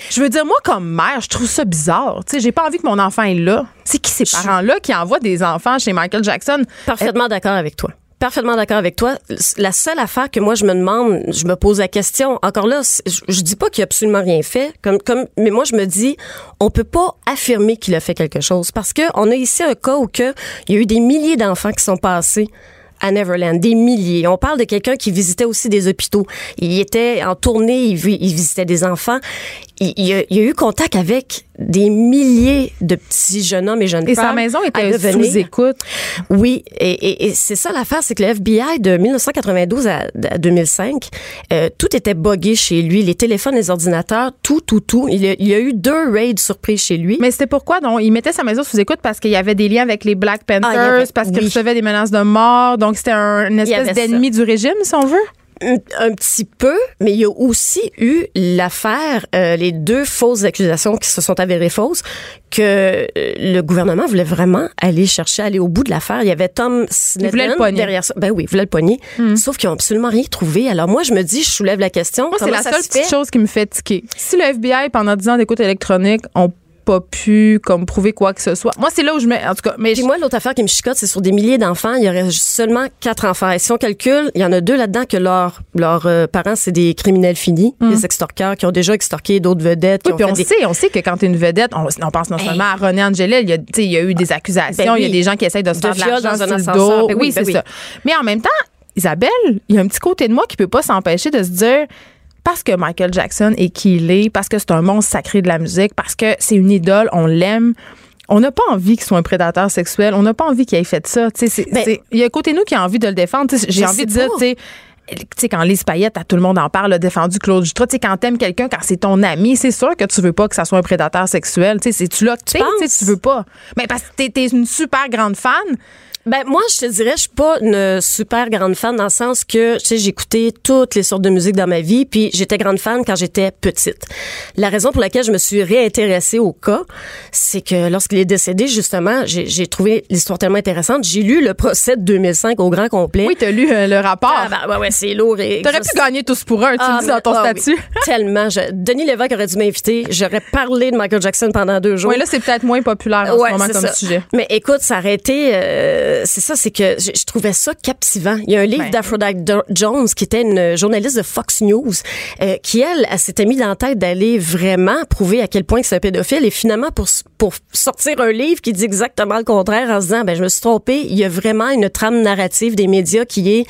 Je veux dire, moi, comme mère, je trouve ça bizarre. Tu sais, j'ai pas envie que mon enfant est là. C'est qui ces parents-là qui envoient des enfants chez Michael Jackson? Parfaitement d'accord avec toi. Parfaitement d'accord avec toi. La seule affaire que moi je me demande, je me pose la question. Encore là, je, dis pas qu'il a absolument rien fait, comme comme, mais moi je me dis, on peut pas affirmer qu'il a fait quelque chose parce que on a ici un cas où il y a eu des milliers d'enfants qui sont passés à Neverland, des milliers. On parle de quelqu'un qui visitait aussi des hôpitaux. Il était en tournée, il, il visitait des enfants. Il, il a, il a eu contact avec des milliers de petits jeunes hommes et jeunes Et femmes. sa maison était sous écoute. oui, et, et- et c'est ça l'affaire, c'est que le FBI de 1992 à, à 2005, euh, tout était buggé chez lui, les téléphones, les ordinateurs, tout, tout, tout. Il y a, il a eu deux raids surprises chez lui. Mais c'était pourquoi? Donc, il mettait sa maison sous écoute parce qu'il y avait des liens avec les Black Panthers, Ah, avait- parce qu'il oui. recevait des menaces de mort. Donc, c'était un, une espèce d'ennemi du régime, si on veut? Un, un petit peu, mais il y a aussi eu l'affaire, euh, les deux fausses accusations qui se sont avérées fausses, que euh, le gouvernement voulait vraiment aller chercher, aller au bout de l'affaire. Il y avait Tom Sneddon derrière ça. Ben oui, il voulait le pogner. Sauf qu'ils ont absolument rien trouvé. Alors moi, je me dis, je soulève la question. Moi, c'est la seule se petite chose qui me fait tiquer. Si le FBI, pendant 10 ans d'écoute électronique, ont pas pu comme prouver quoi que ce soit. Moi, c'est là où je mets. En tout cas, mais Puis je- moi, l'autre affaire qui me chicote, c'est sur des milliers d'enfants. Il y aurait seulement quatre enfants. Et si on calcule, il y en a deux là-dedans que leurs euh, parents, c'est des criminels finis, des extorqueurs qui ont déjà extorqué d'autres vedettes. Oui, puis on des- sait, on sait que quand t'es une vedette, on, on pense non seulement à René Angelil, il y a, il y a eu des accusations, Ben il y a des gens qui essayent de se De faire de l'argent dans un ascenseur. Ben oui, oui, ben c'est ça. Mais en même temps, Isabelle, il y a un petit côté de moi qui peut pas s'empêcher de se dire parce que Michael Jackson est qui il est, parce que c'est un monstre sacré de la musique, parce que c'est une idole, on l'aime. On n'a pas envie qu'il soit un prédateur sexuel. On n'a pas envie qu'il ait fait ça. Tu c'est- Ben- c'est- il y a un côté de nous qui a envie de le défendre. Tu J'ai envie de dire, tu sais, tu quand Lise Payette, à tout le monde en parle, a défendu Claude Jutras, tu sais, quand t'aimes quelqu'un, quand c'est ton ami, c'est sûr que tu veux pas que ça soit un prédateur sexuel. Tu sais, c'est-tu là que tu tu tu veux pas. Mais parce que t'es, t'es une super grande fan. Ben moi, je te dirais, je suis pas une super grande fan dans le sens que, tu sais, j'écoutais toutes les sortes de musique dans ma vie, puis j'étais grande fan quand j'étais petite. La raison pour laquelle je me suis réintéressée au cas, c'est que lorsqu'il est décédé, justement, j'ai trouvé l'histoire tellement intéressante. J'ai lu le procès de 2005 au grand complet. Oui, t'as lu euh, le rapport. Ah, ben, ouais, ouais, c'est lourd. et T'aurais pu gagner tous pour un, tu Ah, le dis dans ton ah oui, statut. [LAUGHS] tellement. Je- Denis Lévesque aurait dû m'inviter. J'aurais parlé de Michael Jackson pendant deux jours. Oui, là, c'est peut-être moins populaire en Ouais, ce moment comme ça. sujet. Mais écoute, ça aurait été, euh, c'est ça, c'est que je, je trouvais ça captivant. Il y a un livre Ben. d'Aphrodite Jones qui était une journaliste de Fox News euh, qui elle, elle s'était mis dans la tête d'aller vraiment prouver à quel point que c'est un pédophile et finalement pour pour sortir un livre qui dit exactement le contraire en se disant ben je me suis trompée, il y a vraiment une trame narrative des médias qui est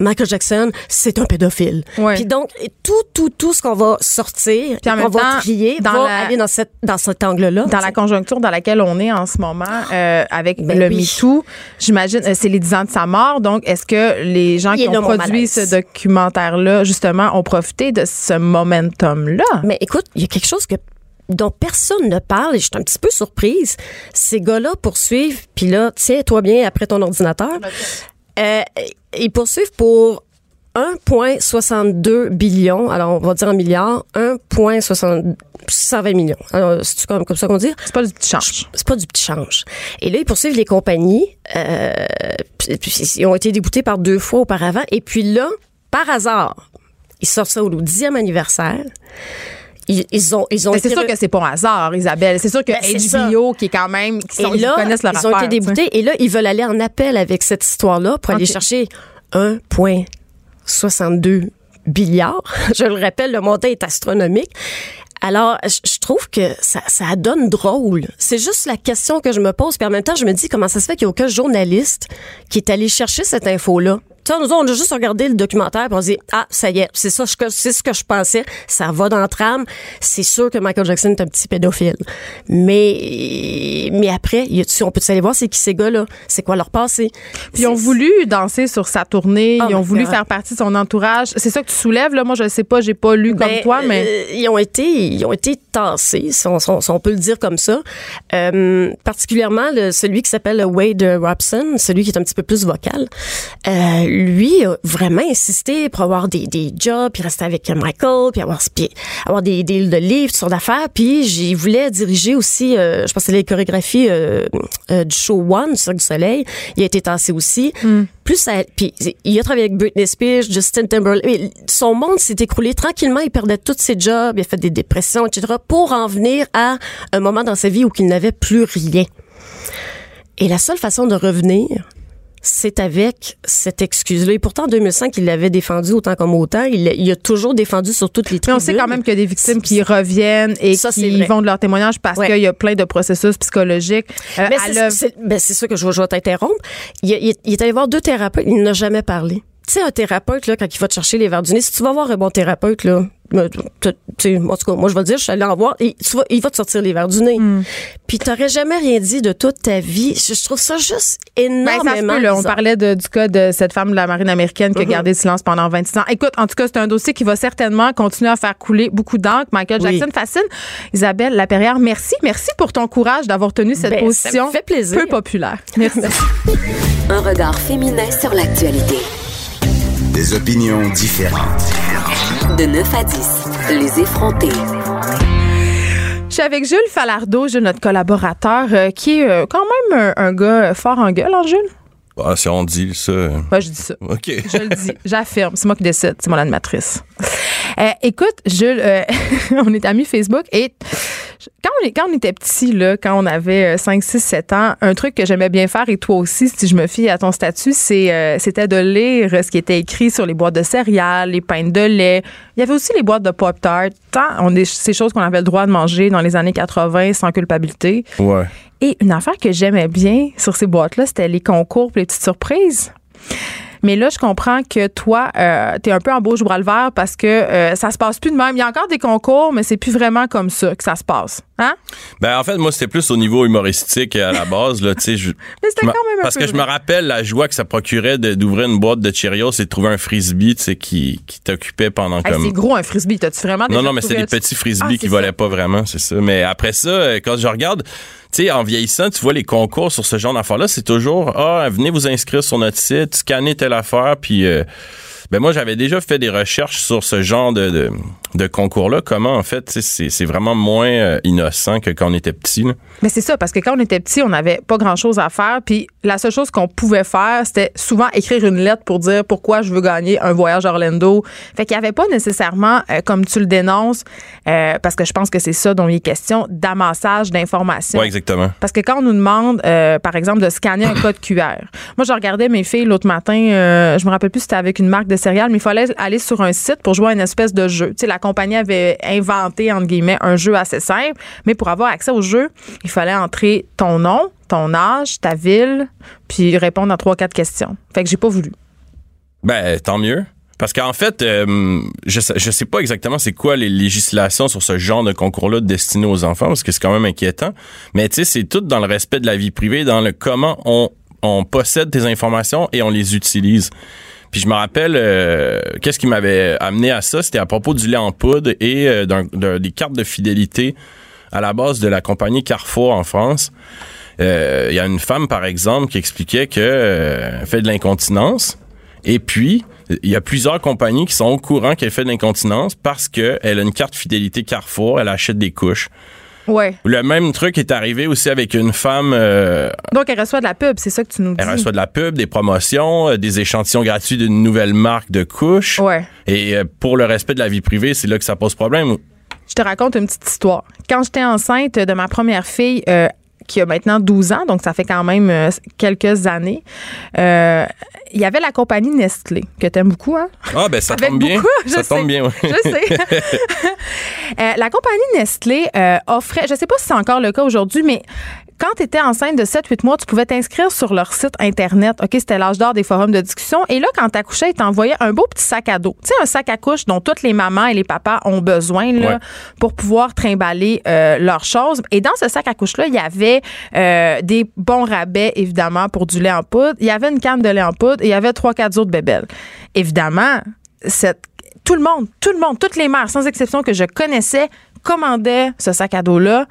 Michael Jackson, c'est un pédophile. Ouais. Puis donc tout tout tout ce qu'on va sortir, qu'on va trier, dans va la- aller dans cette dans cet angle-là. Dans la conjoncture dans laquelle on est en ce moment, euh, avec Ben le oui. MeToo, j'imagine, euh, c'est les 10 ans de sa mort. Donc, est-ce que les gens Il qui ont produit malaise. ce documentaire-là, justement, ont profité de ce momentum-là? Mais écoute, il y a quelque chose que dont personne ne parle et je suis un petit peu surprise. Ces gars-là poursuivent, puis là, tiens-toi bien après ton ordinateur. Euh, ils poursuivent pour 1,62 billion, alors on va dire en milliards, 1,620 millions. Alors, c'est comme, comme ça qu'on dit? C'est pas du petit change. c'est pas du petit change. Et là, ils poursuivent les compagnies. Euh, ils ont été déboutés par deux fois auparavant. Et puis là, par hasard, ils sortent ça au 10e anniversaire. Ils, ils ont, ils ont Mais c'est sûr re- que c'est pas un hasard, Isabelle. C'est sûr que Ben, HBO, qui est quand même, qui sont, et là, ils connaissent leur ils ont été déboutés. Et là, ils veulent aller en appel avec cette histoire-là pour aller chercher 1,62 milliards. [LAUGHS] Je le rappelle, le montant est astronomique. Alors, je je trouve que ça, ça donne drôle. C'est juste la question que je me pose. Puis en même temps, je me dis comment ça se fait qu'il n'y a aucun journaliste qui est allé chercher cette info-là Tu sais, nous on a juste regardé le documentaire puis on s'est dit, ah, ça y est, c'est ça, c'est ce que je pensais. Ça va dans la trame. C'est sûr que Michael Jackson est un petit pédophile. Mais, mais après, a- on peut aller voir c'est qui ces gars-là? C'est quoi leur passé? Puis ils ont voulu danser sur sa tournée, Oh ils ont voulu God. faire partie de son entourage. C'est ça que tu soulèves, là? Moi, je ne sais pas, j'ai pas lu comme Ben, toi, mais. euh, ils ont été, ils ont été tassés, si on, si on- si on peut le dire comme ça. Euh, particulièrement le- celui qui s'appelle Wade Robson, celui qui est un petit peu plus vocal. Euh, lui a vraiment insisté pour avoir des, des jobs, puis rester avec Michael, puis avoir, puis avoir des deals de livres, sortes d'affaires. Puis j'y voulais diriger aussi, euh, je pense que c'est les chorégraphies euh, euh, du show One, du Cirque du Soleil. Il a été tassé aussi. Plus ça, puis il a travaillé avec Britney Spears, Justin Timberlake. Son monde s'est écroulé tranquillement. Il perdait tous ses jobs, il a fait des dépressions, etc. Pour en venir à un moment dans sa vie où il n'avait plus rien. Et la seule façon de revenir, c'est avec cette excuse-là. Et pourtant, en 2005, il l'avait défendu autant comme autant. Il, il a toujours défendu sur toutes les Mais tribunes. on sait quand même qu'il y a des victimes qui reviennent et Ça, c'est qui vont de leur témoignage parce Ouais. qu'il y a plein de processus psychologiques. Euh, Mais c'est- ben, ça que je, vais- je vais t'interrompre. Il, il- il est allé voir deux thérapeutes, il n'a jamais parlé. Tu sais, un thérapeute, là, quand il va te chercher les verres du nez, si tu vas voir un bon thérapeute, là, en tout cas, moi, je vais te dire, je suis allée en voir, et tu vas- il va te sortir les verres du nez. Hmm. Puis t'aurais jamais rien dit de toute ta vie. Je, je trouve ça juste Ben, énormément ça se peut, là. On parlait de- du cas de cette femme de la marine américaine qui a Mhm. gardé le silence pendant 26 ans. Écoute, en tout cas, c'est un dossier qui va certainement continuer à faire couler beaucoup d'encre. Michael Oui. Jackson fascine. Isabelle Laperrière, merci. Merci pour ton courage d'avoir tenu cette Ben, ça me position fait plaisir. peu populaire. Merci. [LAUGHS] Un regard féminin sur l'actualité. Des opinions différentes. De 9 à 10, les effrontés. Je suis avec Jules Falardeau, Jules, notre collaborateur, euh, qui est euh, quand même un, un gars fort en gueule, hein, Jules? Ah, si on dit ça. Moi, je dis ça. OK. Je le dis, j'affirme. C'est moi qui décide, c'est mon animatrice. Euh, écoute, Jules, euh, [LAUGHS] on est amis Facebook et quand on, est- quand on était petit, là, quand on avait euh, 5, 6, 7 ans, un truc que j'aimais bien faire, et toi aussi, si je me fie à ton statut, c'est, euh, c'était de lire ce qui était écrit sur les boîtes de céréales, les pains de lait. Il y avait aussi les boîtes de Pop-Tart. Tant on est, ces choses qu'on avait le droit de manger dans les années 80 sans culpabilité. Ouais. Et une affaire que j'aimais bien sur ces boîtes-là, c'était les concours et les petites surprises. Mais là, je comprends que toi, euh, t'es un peu en bouche bras le vert parce que euh, ça se passe plus de même. Il y a encore des concours, mais c'est plus vraiment comme ça que ça se passe. Hein? Ben, en fait, moi, c'était plus au niveau humoristique à la base, là, tu je- [LAUGHS] Mais c'était quand même un Parce peu que je me rappelle la joie que ça procurait de- d'ouvrir une boîte de Cheerios et de trouver un frisbee, tu qui, qui t'occupait pendant Hey, comme. c'est gros un frisbee. T'as-tu vraiment Non, déjà non, mais c'est des petits frisbees Ah, qui volaient ça. pas vraiment, c'est ça. Mais après ça, euh, quand je regarde, tu sais, en vieillissant, tu vois les concours sur ce genre d'affaires-là, c'est toujours, ah, venez vous inscrire sur notre site, scannez telle affaire, puis, euh, ben moi, j'avais déjà fait des recherches sur ce genre de, de, de concours-là. Comment, en fait, c'est vraiment moins euh, innocent que quand on était petit. là. Mais c'est ça, parce que quand on était petit, on n'avait pas grand-chose à faire. Puis la seule chose qu'on pouvait faire, c'était souvent écrire une lettre pour dire pourquoi je veux gagner un voyage à Orlando. Fait qu'il n'y avait pas nécessairement, euh, comme tu le dénonces, euh, parce que je pense que c'est ça dont il est question, d'amassage d'informations. Ouais, exactement. Parce que quand on nous demande, euh, par exemple, de scanner un [COUGHS] code QR, moi, je regardais mes filles l'autre matin, je me rappelle plus si c'était avec une marque de mais il fallait aller sur un site pour jouer à une espèce de jeu. La compagnie avait inventé, entre guillemets, un jeu assez simple, mais pour avoir accès au jeu, il fallait entrer ton nom, ton âge, ta ville, puis répondre à trois, quatre questions. Fait que j'ai pas voulu. Ben, tant mieux. Parce qu'en fait, euh, je, sais, je sais pas exactement c'est quoi les législations sur ce genre de concours-là destiné aux enfants, parce que c'est quand même inquiétant. Mais tu sais, c'est tout dans le respect de la vie privée, dans le comment on, on possède tes informations et on les utilise. Puis je me rappelle, euh, qu'est-ce qui m'avait amené à ça, c'était à propos du lait en poudre et euh, des cartes de fidélité à la base de la compagnie Carrefour en France. Euh, Il y a une femme, par exemple, qui expliquait que euh, fait de l'incontinence. Et puis, il y a plusieurs compagnies qui sont au courant qu'elle fait de l'incontinence parce qu'elle a une carte fidélité Carrefour, elle achète des couches. Ouais. Le même truc est arrivé aussi avec une femme, euh, Donc, elle reçoit de la pub, c'est ça que tu nous dis? elle reçoit de la pub, des promotions, euh, des échantillons gratuits d'une nouvelle marque de couches. Ouais. Et euh, pour le respect de la vie privée, c'est là que ça pose problème. Je te raconte une petite histoire. Quand j'étais enceinte de ma première fille, qui a maintenant 12 ans, donc ça fait quand même euh, quelques années, euh, il y avait la compagnie Nestlé, que t'aimes beaucoup, hein? Ah, ben ça [LAUGHS] tombe bien. beaucoup, ça sais. tombe bien, ouais. Je sais. [LAUGHS] Euh, la compagnie Nestlé euh, offrait, je sais pas si c'est encore le cas aujourd'hui, mais quand tu étais enceinte de 7-8 mois, tu pouvais t'inscrire sur leur site Internet. OK, c'était l'âge d'or des forums de discussion. Et là, quand tu accouchais, ils t'envoyaient un beau petit sac à dos. Tu sais, un sac à couche dont toutes les mamans et les papas ont besoin là, Ouais. pour pouvoir trimballer euh, leurs choses. Et dans ce sac à couche-là, il y avait euh, des bons rabais, évidemment, pour du lait en poudre. Il y avait une canne de lait en poudre et il y avait 3-4 autres bébelles. Évidemment, cette, tout le monde, tout le monde, toutes les mères, sans exception que je connaissais, commandaient ce sac à dos-là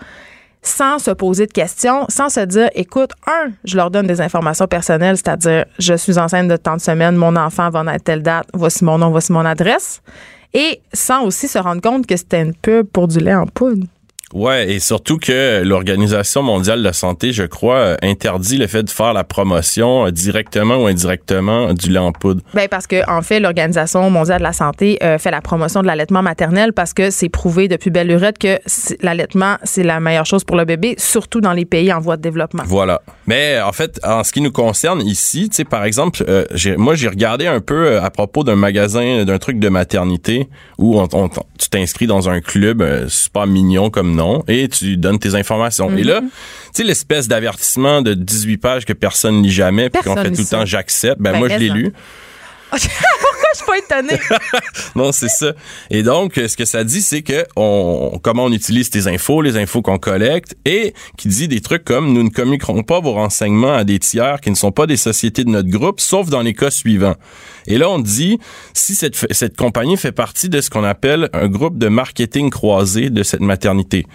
sans se poser de questions, sans se dire, écoute, un, je leur donne des informations personnelles, c'est-à-dire, je suis enceinte de tant de semaines, mon enfant va naître telle date, voici mon nom, voici mon adresse. Et sans aussi se rendre compte que c'était une pub pour du lait en poudre. Ouais, et surtout que l'Organisation mondiale de la santé, je crois, interdit le fait de faire la promotion euh, directement ou indirectement du lait en poudre. Ben parce que en fait, l'Organisation mondiale de la santé euh, fait la promotion de l'allaitement maternel parce que c'est prouvé depuis belle lurette que l'allaitement c'est la meilleure chose pour le bébé, surtout dans les pays en voie de développement. Voilà. Mais en fait, en ce qui nous concerne ici, tu sais, par exemple, euh, moi, j'ai regardé un peu euh, à propos d'un magasin, d'un truc de maternité où on, on- tu t'inscris dans un club euh, super mignon comme nom et tu donnes tes informations. Et Mhm. là, tu sais, l'espèce d'avertissement de 18 pages que personne lit jamais, puis qu'on fait tout le temps j'accepte. Ben, Ben, moi, je l'ai lu. [LAUGHS] Pourquoi je suis pas étonnée? [LAUGHS] Non, c'est ça. Et donc, euh, ce que ça dit, c'est que on, comment on utilise tes infos, les infos qu'on collecte, et qui dit des trucs comme nous ne communiquerons pas vos renseignements à des tiers qui ne sont pas des sociétés de notre groupe, sauf dans les cas suivants. Et là, on dit si cette, cette compagnie fait partie de ce qu'on appelle un groupe de marketing croisé de cette maternité.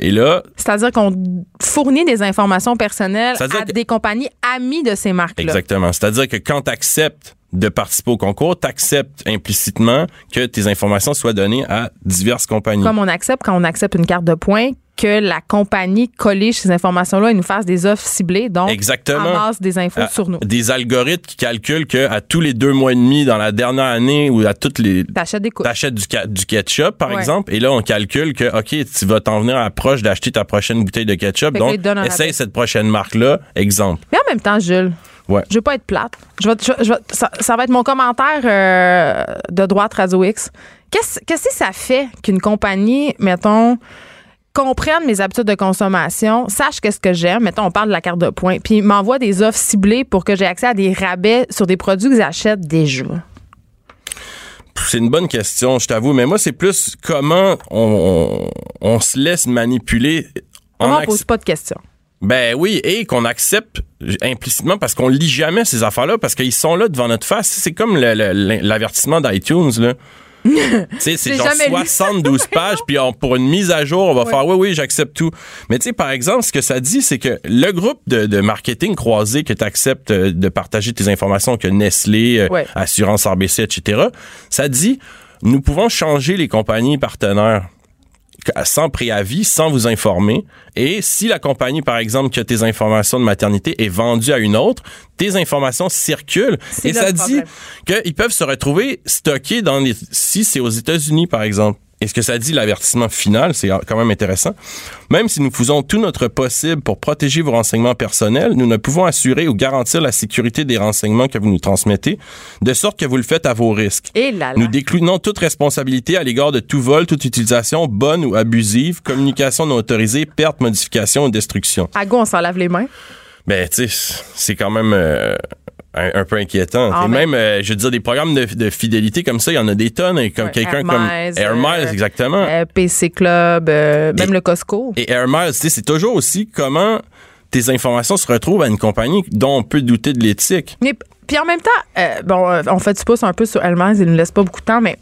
Et là, C'est-à-dire qu'on fournit des informations personnelles à que- des compagnies amies de ces marques-là. Exactement. C'est-à-dire que quand tu acceptes de participer au concours, tu acceptes implicitement que tes informations soient données à diverses compagnies. Comme on accepte quand on accepte une carte de points que la compagnie collige ces informations-là et nous fasse des offres ciblées, donc Exactement. amasse des infos à- sur nous. Des algorithmes qui calculent que à tous les deux mois et demi dans la dernière année ou à toutes les T'achètes des t'achètes du, ketchup par Ouais. exemple et là on calcule que ok tu vas t'en venir à proche d'acheter ta prochaine bouteille de ketchup Fait donc essaye cette prochaine marque là exemple Mais en même temps, Jules, Ouais. je veux pas être plate. Je vais, je vais- je vais- ça, ça va être mon commentaire euh, de droite Radio X. Qu'est-ce que ça fait qu'une compagnie, mettons, comprenne mes habitudes de consommation, sache qu'est-ce que j'aime, mettons, on parle de la carte de points, puis m'envoie des offres ciblées pour que j'ai accès à des rabais sur des produits que j'achète déjà. c'est une bonne question je t'avoue mais moi c'est plus comment on, on, on se laisse manipuler on acc- pose pas de questions? Ben oui, et qu'on accepte implicitement parce qu'on lit jamais ces affaires-là parce qu'ils sont là devant notre face. C'est comme l'avertissement d'iTunes là. [LAUGHS] c'est genre jamais lu. 72 pages, puis on- pour une mise à jour, on va faire oui, oui, j'accepte tout. Mais tu sais, par exemple, ce que ça dit, c'est que le groupe de, de marketing croisé que tu acceptes euh, de partager tes informations, que Nestlé, euh, Ouais. Assurance RBC, etc., ça dit, nous pouvons changer les compagnies partenaires sans préavis, sans vous informer. Et si la compagnie, par exemple, qui a tes informations de maternité est vendue à une autre, tes informations circulent. Et ça dit qu'ils peuvent se retrouver stockés dans les... Si c'est aux États-Unis, par exemple. Et ce que ça dit, l'avertissement final, c'est quand même intéressant. Même si nous faisons tout notre possible pour protéger vos renseignements personnels, nous ne pouvons assurer ou garantir la sécurité des renseignements que vous nous transmettez, de sorte que vous le faites à vos risques. Et là, là. Nous déclinons toute responsabilité à l'égard de tout vol, toute utilisation bonne ou abusive, communication non autorisée, perte, modification ou destruction. À go, on s'en lave les mains. Ben, tu sais, c'est quand même euh, un, un peu inquiétant. Ah, même, euh, je veux dire, des programmes de, de fidélité comme ça, il y en a des tonnes. Et comme Ouais, quelqu'un comme Air Miles, euh, exactement. PC Club, même le Costco. Et Air Miles, tu sais, c'est toujours aussi comment tes informations se retrouvent à une compagnie dont on peut douter de l'éthique. Mais puis en même temps, euh, bon, on fait du pouce un peu sur Hermès, il nous laisse pas beaucoup de temps, mais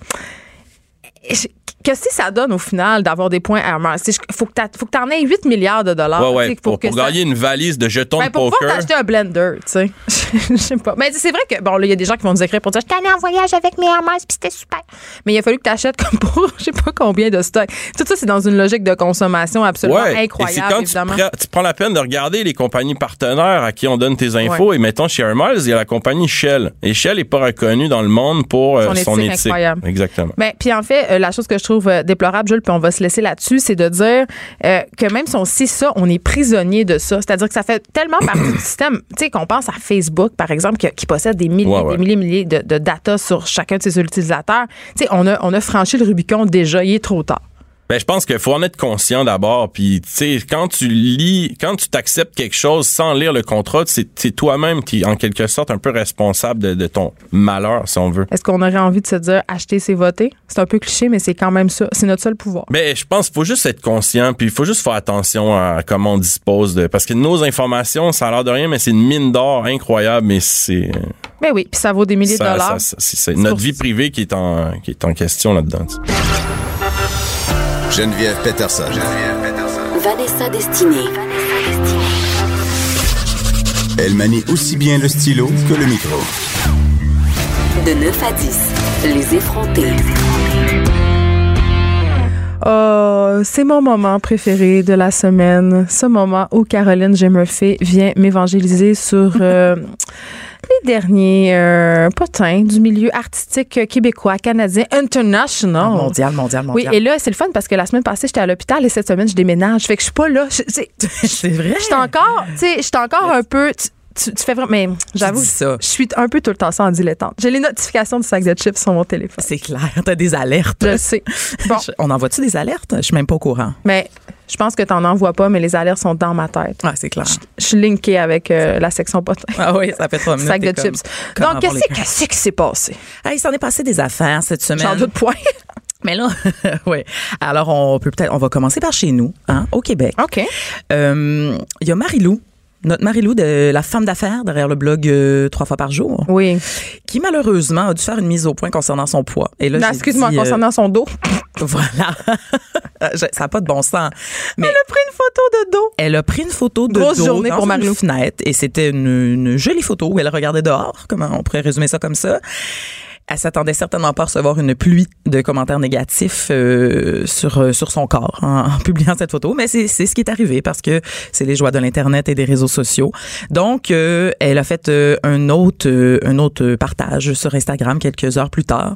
qu'est-ce que ça donne au final d'avoir des points Hermès? Il faut que tu en aies 8 milliards de dollars. ouais, ouais. pour Pour, que pour ça- gagner une valise de jetons Ben, de pour poker. pouvoir t'acheter un blender, tu sais. [LAUGHS] Je sais pas. Mais c'est vrai que, bon, là, il y a des gens qui vont nous écrire pour dire Je t'allais en voyage avec mes Hermès, puis c'était super. Mais il a fallu que tu achètes comme pour [LAUGHS] je sais pas combien de stocks. Tout ça, c'est dans une logique de consommation absolument Ouais. incroyable, Et c'est quand tu, prends- tu prends la peine de regarder les compagnies partenaires à qui on donne tes infos. Et mettons, chez Air Miles, il y a la compagnie Shell. Et Shell est pas reconnue dans le monde pour euh, Son éthique. incroyable. Exactement. Ben, puis en fait, euh, la chose que je trouve euh, déplorable, Jules, puis on va se laisser là-dessus, c'est de dire euh, que même si on sait ça, on est prisonnier de ça. C'est-à-dire que ça fait tellement partie du [COUGHS] système, tu sais, qu'on pense à Facebook, par exemple, qui, qui possède des milliers, Ouais, ouais. des milliers, milliers de, de data sur chacun de ses utilisateurs. Tu sais, on a, on a franchi le Rubicon déjà, il est trop tard. Ben, je pense qu'il faut en être conscient d'abord. Puis, tu sais, quand tu lis, quand tu t'acceptes quelque chose sans lire le contrat, c'est toi-même qui, en quelque sorte, un peu responsable de, de ton malheur, si on veut. Est-ce qu'on aurait envie de se dire acheter, c'est voter? C'est un peu cliché, mais c'est quand même ça. C'est notre seul pouvoir. Mais je pense qu'il faut juste être conscient, puis il faut juste faire attention à comment on dispose de. Parce que nos informations, ça a l'air de rien, mais c'est une mine d'or incroyable, mais c'est. Mais oui, puis ça vaut des milliers ça- de dollars. c'est notre vie privée qui est en, qui est en question là-dedans. Tu sais. Geneviève Peterson. Vanessa Destinée. Elle manie aussi bien le stylo que le micro. De 9 à 10, les effrontés. Oh, c'est mon moment préféré de la semaine. Ce moment où Caroline J. Murphy vient m'évangéliser sur euh, [LAUGHS] les derniers euh, potins du milieu artistique québécois, canadien, international. Mondial, mondial, Oui, mondial. et là, c'est le fun parce que la semaine passée, j'étais à l'hôpital et cette semaine, je déménage. Fait que je suis pas là. [LAUGHS] C'est- vrai. Je suis encore, encore un peu. Tu, fais vraiment. Mais j'avoue, ça. je suis un peu tout le temps ça en dilettante. J'ai les notifications du sac de chips sur mon téléphone. C'est clair, t'as des alertes. Je sais. Bon, Je- On envoie-tu des alertes? Je suis même pas au courant. mais je pense que t'en envoies pas, mais les alertes sont dans ma tête. Ah, c'est clair. Je suis linkée avec euh, la section potin. [LAUGHS] Ah oui, ça fait trois minutes. Sac de comme, chips. Donc, qu'est-ce qui s'est passé? Hey, il s'en est passé des affaires cette semaine. J'en doute point. [LAUGHS] Mais là, [LAUGHS] oui. Alors, on peut peut-être, on va commencer par chez nous, hein, au Québec. OK. Euh, Il y a Marie-Lou, notre Marie-Lou, de la femme d'affaires derrière le blog euh, Trois fois par jour, Oui. qui malheureusement a dû faire une mise au point concernant son poids. Et là, j'ai Excuse-moi, euh, concernant son dos. Voilà. [LAUGHS] Ça n'a pas de bon sens. Mais Elle a pris une photo de dos. elle a pris une photo de Grosse dos journée dans pour une fenêtre et c'était une, une jolie photo où elle regardait dehors. Comment on pourrait résumer ça comme ça? Elle s'attendait certainement pas à recevoir une pluie de commentaires négatifs euh, sur euh, sur son corps en, en publiant cette photo, mais c'est c'est ce qui est arrivé parce que c'est les joies de l'internet et des réseaux sociaux. Donc euh, elle a fait euh, un autre euh, un autre partage sur Instagram quelques heures plus tard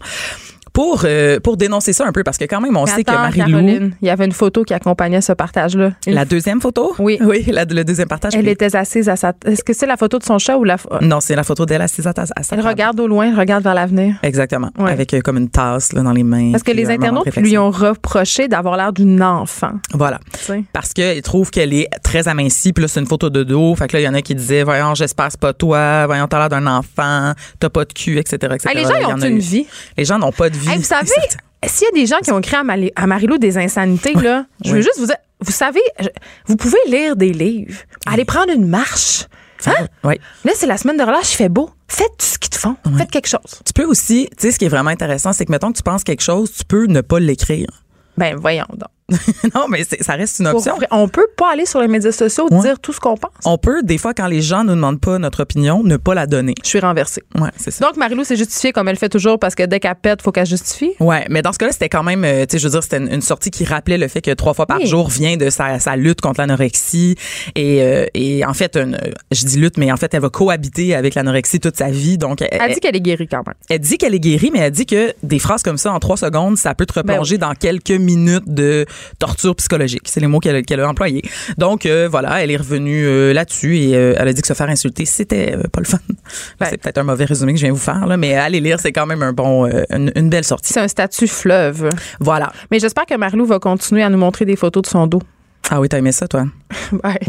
pour euh, pour dénoncer ça un peu parce que quand même on sait que Marie-Lou il y avait une photo qui accompagnait ce partage-là. La deuxième photo? Oui. [LAUGHS] oui la, le deuxième partage Elle puis- était assise à sa. Est-ce que c'est la photo de son chat ou la. non c'est la photo d'elle assise à, ta- à sa Elle table. regarde au loin, elle regarde vers l'avenir. Exactement. Ouais. Avec euh, comme une tasse là, dans les mains. Parce que les internautes lui ont reproché d'avoir l'air d'une enfant. Voilà. tu sais. Parce qu'ils trouvent qu'elle est très amincie. Puis là, c'est une photo de dos. Fait que là, il y en a qui disaient, voyons, j'espère pas toi. Voyons, t'as l'air d'un enfant. T'as pas de cul, etc. etc. Hey, les gens, Il ils ont une vie. Les gens n'ont pas de vie. Hey, vous savez, s'il y a des gens qui ont créé à, Marilou des insanités, là, je veux Oui. juste vous dire, vous savez, vous pouvez lire des livres, aller prendre une marche. Hein? Oui. Là, c'est la semaine de relâche, il fait beau. Faites ce qu'ils te font. Faites quelque chose. Tu peux aussi, tu sais, ce qui est vraiment intéressant, c'est que mettons que tu penses quelque chose, tu peux ne pas l'écrire. Ben, voyons donc. [LAUGHS] non, mais ça reste une option. vrai, on peut pas aller sur les médias sociaux Ouais. dire tout ce qu'on pense. On peut, des fois, quand les gens nous demandent pas notre opinion, ne pas la donner. Je suis renversée. Ouais, c'est ça. Donc, Marilou s'est justifiée comme elle fait toujours parce que dès qu'elle pète, faut qu'elle justifie? Ouais, mais dans ce cas-là, c'était quand même, euh, tu sais, je veux dire, c'était une, une sortie qui rappelait le fait que trois fois par Oui. jour vient de sa, sa lutte contre l'anorexie et, euh, et en fait, une, je dis lutte, mais en fait, elle va cohabiter avec l'anorexie toute sa vie. Donc, elle, Elle dit qu'elle est guérie quand même. elle dit qu'elle est guérie, mais elle dit que des phrases comme ça en trois secondes, ça peut te Ben replonger dans quelques minutes de torture psychologique. C'est les mots qu'elle a employés. Donc euh, voilà, elle est revenue euh, là-dessus et euh, elle a dit que se faire insulter, c'était pas le fun. [LAUGHS] Ben. C'est peut-être un mauvais résumé que je viens vous faire là, mais allez lire, c'est quand même un bon, une, une belle sortie. C'est un statut fleuve. Voilà. Mais j'espère que Marilou va continuer à nous montrer des photos de son dos. Ah oui, t'as aimé ça, toi? [LAUGHS] Ouais.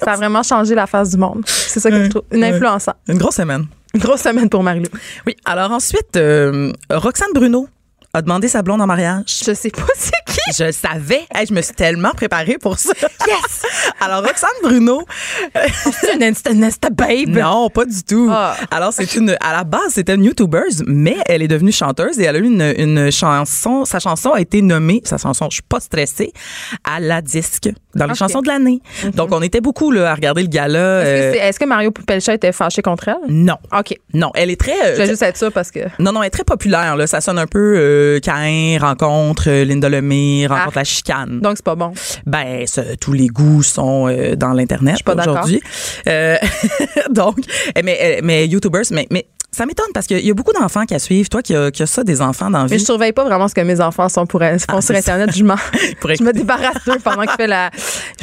Ça a vraiment changé la face du monde. C'est ça que je trouve. Une influençante. Une grosse semaine. Une grosse semaine pour Marilou. Oui. Alors ensuite, euh, Roxane Bruno a demandé sa blonde en mariage. Je sais pas [LAUGHS] c'est qui? Je savais. Hey, je me suis tellement préparée pour ça. Yes! [LAUGHS] Alors, Roxane Bruno. C'est une insta, une insta babe. Non, pas du tout. Ah. Alors, c'est une, à la base, c'était une YouTuber, mais elle est devenue chanteuse et elle a eu une, une chanson. Sa chanson a été nommée, sa chanson, je suis pas stressée, à la disque dans les chansons de l'année. Donc, on était beaucoup, là, à regarder le gala. Est-ce que, euh, que Mario Pelcha était fâché contre elle? non. OK. Non, elle est très. euh, Je vais juste être ça parce que. Non, non, elle est très populaire. Là. Ça sonne un peu euh, Cain, rencontre euh, Linda Lemay, rencontre Ah. la chicane. Donc, c'est pas bon. Ben, tous les goûts sont euh, dans l'internet suis pas d'accord. aujourd'hui. Euh, [LAUGHS] donc, eh, mais, euh, mais YouTubers, mais, mais ça m'étonne parce qu'il y a beaucoup d'enfants qui la suivent. Toi qui as, qui as ça des enfants dans la Mais vie. je surveille pas vraiment ce que mes enfants sont pour, font Ah, sur c'est ça. Internet. Je, [LAUGHS] je me débarrasse d'eux pendant que je fais la.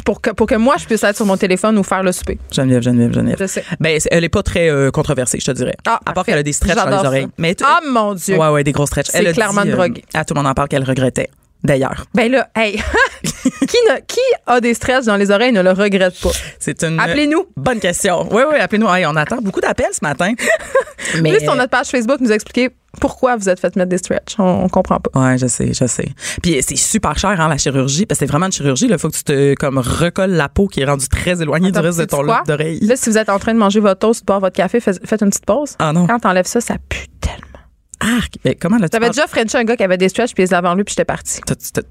Pour que, pour que moi, je puisse être sur mon téléphone ou faire le souper. Geneviève, Geneviève, Geneviève. Je sais. Ben, elle est pas très euh, controversée, je te dirais. Ah, à part qu'elle a des stretches dans les oreilles. ça. Mais Ah, mon Dieu. Ouais, ouais, des gros stretches. C'est Elle a clairement dit, euh, drogue. à tout le monde en parle qu'elle regrettait. D'ailleurs. Ben là, hey, [LAUGHS] qui, ne- qui a des stress dans les oreilles ne le regrette pas? C'est une Appelez-nous. bonne question. Oui, oui, appelez-nous. Hey, on attend beaucoup d'appels ce matin. [LAUGHS] Mais Plus sur notre page Facebook, nous expliquer pourquoi vous êtes fait mettre des stretch. On, on comprend pas. Ouais, je sais, je sais. Puis c'est super cher hein, la chirurgie parce que c'est vraiment une chirurgie. Il faut que tu te comme recolles la peau qui est rendue très éloignée Attends, du reste de ton lobe d'oreille. Là, si vous êtes en train de manger votre toast, de boire votre café, faites, faites une petite pause. Ah non. Quand t'enlèves ça, ça pue. Arc. Mais comment là tu J'avais déjà Frenché un gars qui avait des stretch puis les avait enlevés puis j'étais partie.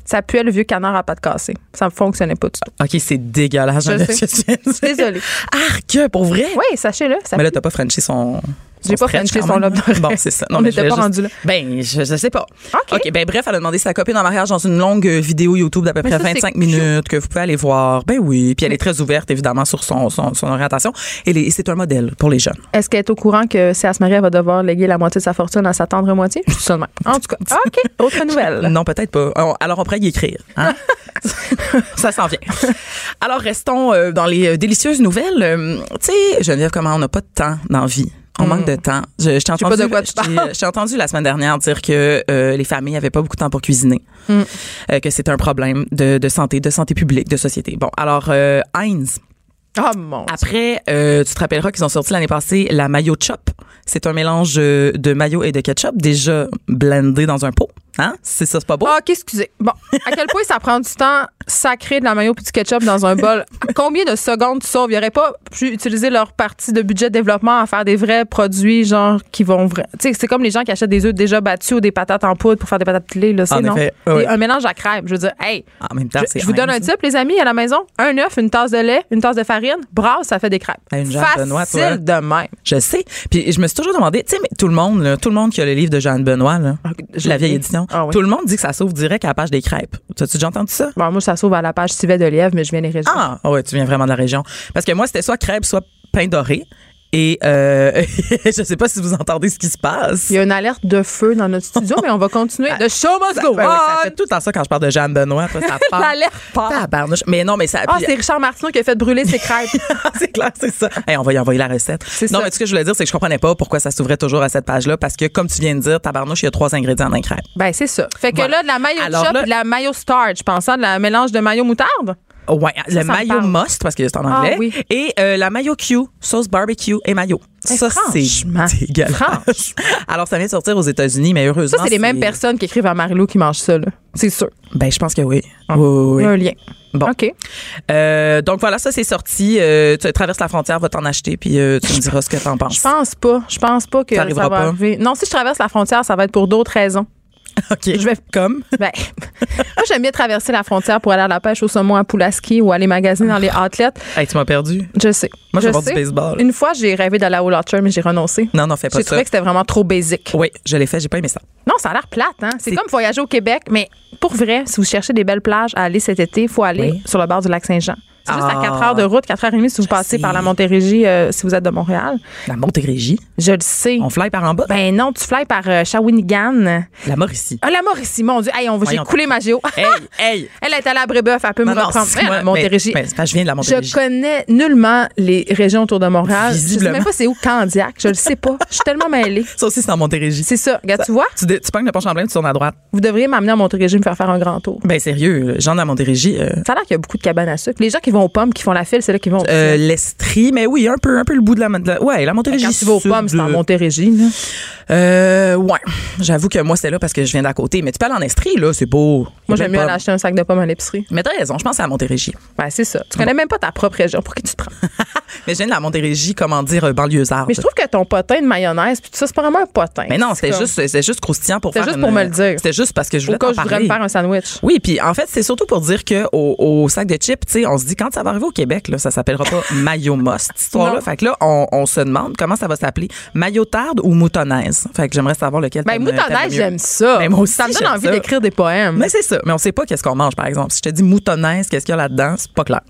Ça puait le vieux canard à pattes cassées. Ça ne fonctionnait pas du tout. OK, c'est dégueulasse. Je [LAUGHS] sais. Désolée. Arc, pour vrai? Oui, sachez-le. Mais là, t'as pas Frenché son. J'ai pas quand son lobe. Bon, c'est ça. On mais n'était je pas vais rendu là. Ben, je, je sais pas. OK. OK, ben bref, elle a demandé sa copine en mariage dans une longue euh, vidéo YouTube d'à peu près ça, c'est 25 cute. minutes que vous pouvez aller voir. Ben oui, puis elle est très ouverte évidemment sur son, son, son orientation et c'est un modèle pour les jeunes. Est-ce qu'elle est au courant que si elle se marie, elle va devoir léguer la moitié de sa fortune à sa tendre moitié? [LAUGHS] Même. En tout cas, OK. Autre nouvelle. [LAUGHS] Non, peut-être pas. On- Alors, on pourrait y écrire. hein? [LAUGHS] Ça s'en vient. Alors, restons euh, dans les euh, délicieuses nouvelles. Tu sais, Geneviève, comment on n'a pas de temps dans la vie? On manque de temps. Je, je t'ai Mm. pas entendu, de quoi tu je parles. je entendu la semaine dernière dire que euh, les familles avaient pas beaucoup de temps pour cuisiner, Mm. Euh, que c'était un problème de, de santé, de santé publique, de société. Bon, alors euh, Heinz, Oh mon après, euh, tu te rappelleras qu'ils ont sorti l'année passée la mayo chop. C'est un mélange euh, de mayo et de ketchup déjà blendé dans un pot. Hein? C'est ça, c'est pas beau? Ah, OK, excusez. Bon, à quel point ça prend du temps sacré de la mayo puis du ketchup dans un bol? Combien de secondes tu sauves? Il aurait pas pu utiliser leur partie de budget de développement à faire des vrais produits, genre, qui vont... Tu sais, c'est comme les gens qui achètent des œufs déjà battus ou des patates en poudre pour faire des patates pilées, là, c'est non? effet, Des- oui. Un mélange à crème. Je veux dire, hey, En même temps, je, c'est je vous donne un type, les amis, à la maison. Un œuf, une tasse de lait, une tasse de farine, brasse, ça fait des crêpes. Ah, une Jeanne Facile Benoît, toi. de même. Je sais. Puis je me suis toujours demandé, tu sais, mais tout le monde, là, tout le monde qui a le livre de Jeanne Benoît, là, la vieille édition, Ah oui. tout le monde dit que ça s'ouvre direct à la page des crêpes. T'as-tu déjà entendu ça? Bon, moi, ça s'ouvre à la page Civet de Lièvre, mais je viens des régions. Ah, ouais, tu viens vraiment de la région. Parce que moi, c'était soit crêpes, soit pain doré. Et euh, [LAUGHS] je sais pas si vous entendez ce qui se passe. Il y a une alerte de feu dans notre studio, [LAUGHS] mais on va continuer. The show must go Ben oui, ça fait tout le temps ça quand je parle de Jeanne Benoît. Ça [LAUGHS] part. L'alerte part. Mais non, mais ça. Ah, puis- c'est Richard Martineau qui a fait brûler ses crêpes. c'est clair, c'est ça. Hey, on va y envoyer la recette. Non, ça. mais ce que je voulais dire, c'est que je comprenais pas pourquoi ça s'ouvrait toujours à cette page-là, parce que comme tu viens de dire, tabarnouche, il y a trois ingrédients dans les crêpes. ben, c'est ça. Fait que Voilà. là, de la mayo Alors chop là- de la mayo starch, je pense, hein, de la mélange de mayo moutarde? Ouais, le mayo must, parce que c'est en Ah, anglais. oui. Et euh, la mayo Q, sauce barbecue et mayo. Ça, c'est dégueulasse. franchement. Alors, ça vient de sortir aux États-Unis, mais heureusement. Ça, c'est les mêmes personnes qui écrivent à Marilou qui mangent ça, là. C'est sûr. Ben, je pense que oui. Ah. Oui, oui, un lien. Bon. OK. Euh, donc voilà, ça c'est sorti. Euh, tu traverses la frontière, va t'en acheter, puis euh, tu me diras ce que t'en penses. Je pense pas. Je pense pas que Ça ça, va pas. arriver. Non, si je traverse la frontière, ça va être pour d'autres raisons. [LAUGHS] OK. Je vais- Comme? Ben, [LAUGHS] moi, j'aime bien traverser la frontière pour aller à la pêche au saumon à Pulaski ou aller magasiner dans les outlets. Hey, tu m'as perdu. Je sais. Moi, je vais voir du sais. baseball. Une fois, j'ai rêvé d'aller au Lotcher, mais j'ai renoncé. Non, non, fais pas J'ai ça. trouvé que c'était vraiment trop basic. Oui, je l'ai fait, j'ai pas aimé ça. Non, ça a l'air plate, hein? C'est C'est- comme voyager au Québec, mais pour vrai, si vous cherchez des belles plages à aller cet été, il faut aller Oui. sur le bord du lac Saint-Jean. C'est juste Ah. à 4 heures de route, 4 heures et demie si vous passez sais. par la Montérégie, euh, si vous êtes de Montréal. La Montérégie. Je le sais. On fly par en bas? Ben non, tu fly par euh, Shawinigan. La Mauricie. Ah, la Mauricie, mon Dieu. Hey, on j'ai coulé ma géo. Hey, [LAUGHS] hey! Elle est allée à Brébeuf, elle peut me Non, reprendre. Hey, moi- Montérégie. mais- mais que je viens de la Montérégie. Je connais nullement les régions autour de Montréal. Je sais même pas c'est où Candiac. Je le sais pas. Je suis tellement mêlée. Ça aussi, c'est en Montérégie. C'est ça. Regarde, tu vois, Tu, tu pognes le pont Champlain, tu tournes à droite. vous devriez m'amener à Montérégie me faire faire un grand tour. Ben sérieux, gens de la Montérégie, euh, Ça a l'air qu'il y a beaucoup de cabanes à sucre. Les gens qui vont aux pommes, qui font la file, c'est là qu'ils vont. euh, l'Estrie, mais oui, un peu, un peu le bout de la, de la- ouais, la Montérégie. Quand tu vas aux pommes, c'est en euh, Montérégie. là. Euh, ouais. J'avoue que moi, c'était là parce que je viens d'à côté. Mais tu aller en Estrie, là, c'est beau. Moi, j'aime mieux aller acheter un sac de pommes à l'épicerie. Mais t'as raison, je pense à la Montérégie. Ben, c'est ça. Tu connais même pas ta propre région. Pour qui tu te prends? [LAUGHS] Mais je viens de la Montérégie, comment dire, euh, banlieusarde. Mais je trouve que ton potin de mayonnaise, puis tout ça, c'est pas vraiment un potin. Mais non, c'était C'est juste, c'était juste croustillant pour C'était faire juste une- pour me le dire. C'était juste parce que je voulais Au cas où t'en je voudrais me faire un sandwich. Oui, puis en fait, c'est surtout pour dire que au, au sac de chips, tu sais, on se dit quand ça va arriver au Québec, là, ça s'appellera pas [LAUGHS] mayo most, cette histoire-là. Fait que là, on, on se demande comment ça va s'appeler, maillotarde ou moutonnaise. Fait que j'aimerais savoir lequel. Ben, t'aimes- moutonnaise, j'aime ça. Ben, moi aussi, ça me donne envie d'écrire des poèmes. Mais c'est ça. Mais on sait pas qu'est-ce qu'on mange, par exemple. Si je te dis moutonnaise, qu'est-ce qu'il y a là-dedans, c'est pas clair.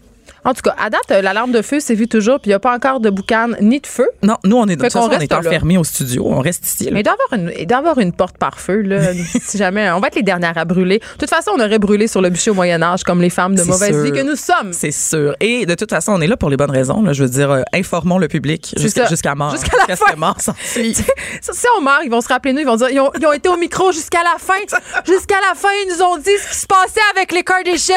En tout cas, à date, euh, l'alarme de feu s'est vue toujours, puis il n'y a pas encore de boucan ni de feu. Non, nous, on est, de toute façon, on est enfermés au studio. On reste ici. là. Mais il doit y avoir une, il doit y avoir une porte par feu, là. [LAUGHS] si jamais. On va être les dernières à brûler. De toute façon, on aurait brûlé sur le bûcher au Moyen-Âge, comme les femmes de mauvaise sûr. vie que nous sommes. C'est sûr. Et de toute façon, on est là pour les bonnes raisons. là. Je veux dire, euh, informons le public jusqu'à mort. Jusqu'à la ce que fin. mort [LAUGHS] Si on meurt, ils vont se rappeler nous, ils vont dire ils ont, ils ont été au micro jusqu'à la fin. [LAUGHS] Jusqu'à la fin, ils nous ont dit ce qui se passait avec les Kardashians.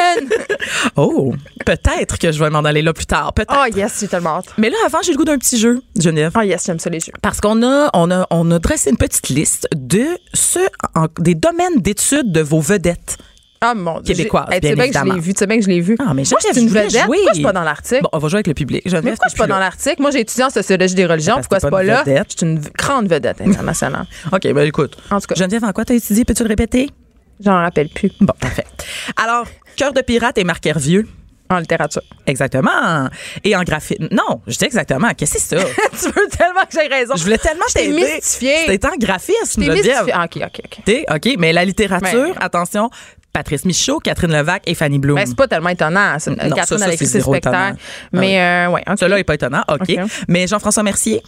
Oh, peut-être que je vais m'en aller là plus tard. Peut-être. Oh yes, j'ai tellement hâte. Mais là, avant, j'ai le goût d'un petit jeu, Geneviève. Oh yes, j'aime ça les jeux. Parce qu'on a, on a, on a dressé une petite liste de ceux, en- des domaines d'études de vos vedettes. Ah mon dieu. Québécoise, Hey, tu sais bien que je l'ai vu, tu sais bien que je l'ai vu. Ah, mais Moi, suis une vedette. jouer. Pourquoi je suis pas dans l'article? Bon, on va jouer avec le public. Geneviève, Mais pourquoi je suis pas dans l'article? Moi, j'ai étudié en sociologie des religions. Parce Pourquoi c'est pas là? Je suis une grande vedette internationale. [LAUGHS] OK, ben écoute. En tout cas. Geneviève, en quoi t'as étudié? Peux-tu le répéter? J'en rappelle plus. Bon, parfait. Alors, Cœur de pirate et Marc Hervieux. En littérature. Exactement. Et en graphisme. Non, je dis exactement. Qu'est-ce que c'est ça? [LAUGHS] tu veux tellement que j'ai raison. Je voulais tellement Je t'ai t'aider. mystifiée. C'était en graphisme, Geneviève. mystifiée. Ah, OK, OK, OK. T'es- OK, mais la littérature, Mais- attention, Patrice Michaud, Catherine Levac et Fanny Bloom. Ben, c'est pas tellement étonnant. C'est- Non, Catherine ça, ça, a écrit c'est ses spectacles. Mais, euh, ouais, OK. Cela est pas étonnant, OK. OK. Mais Jean-François Mercier,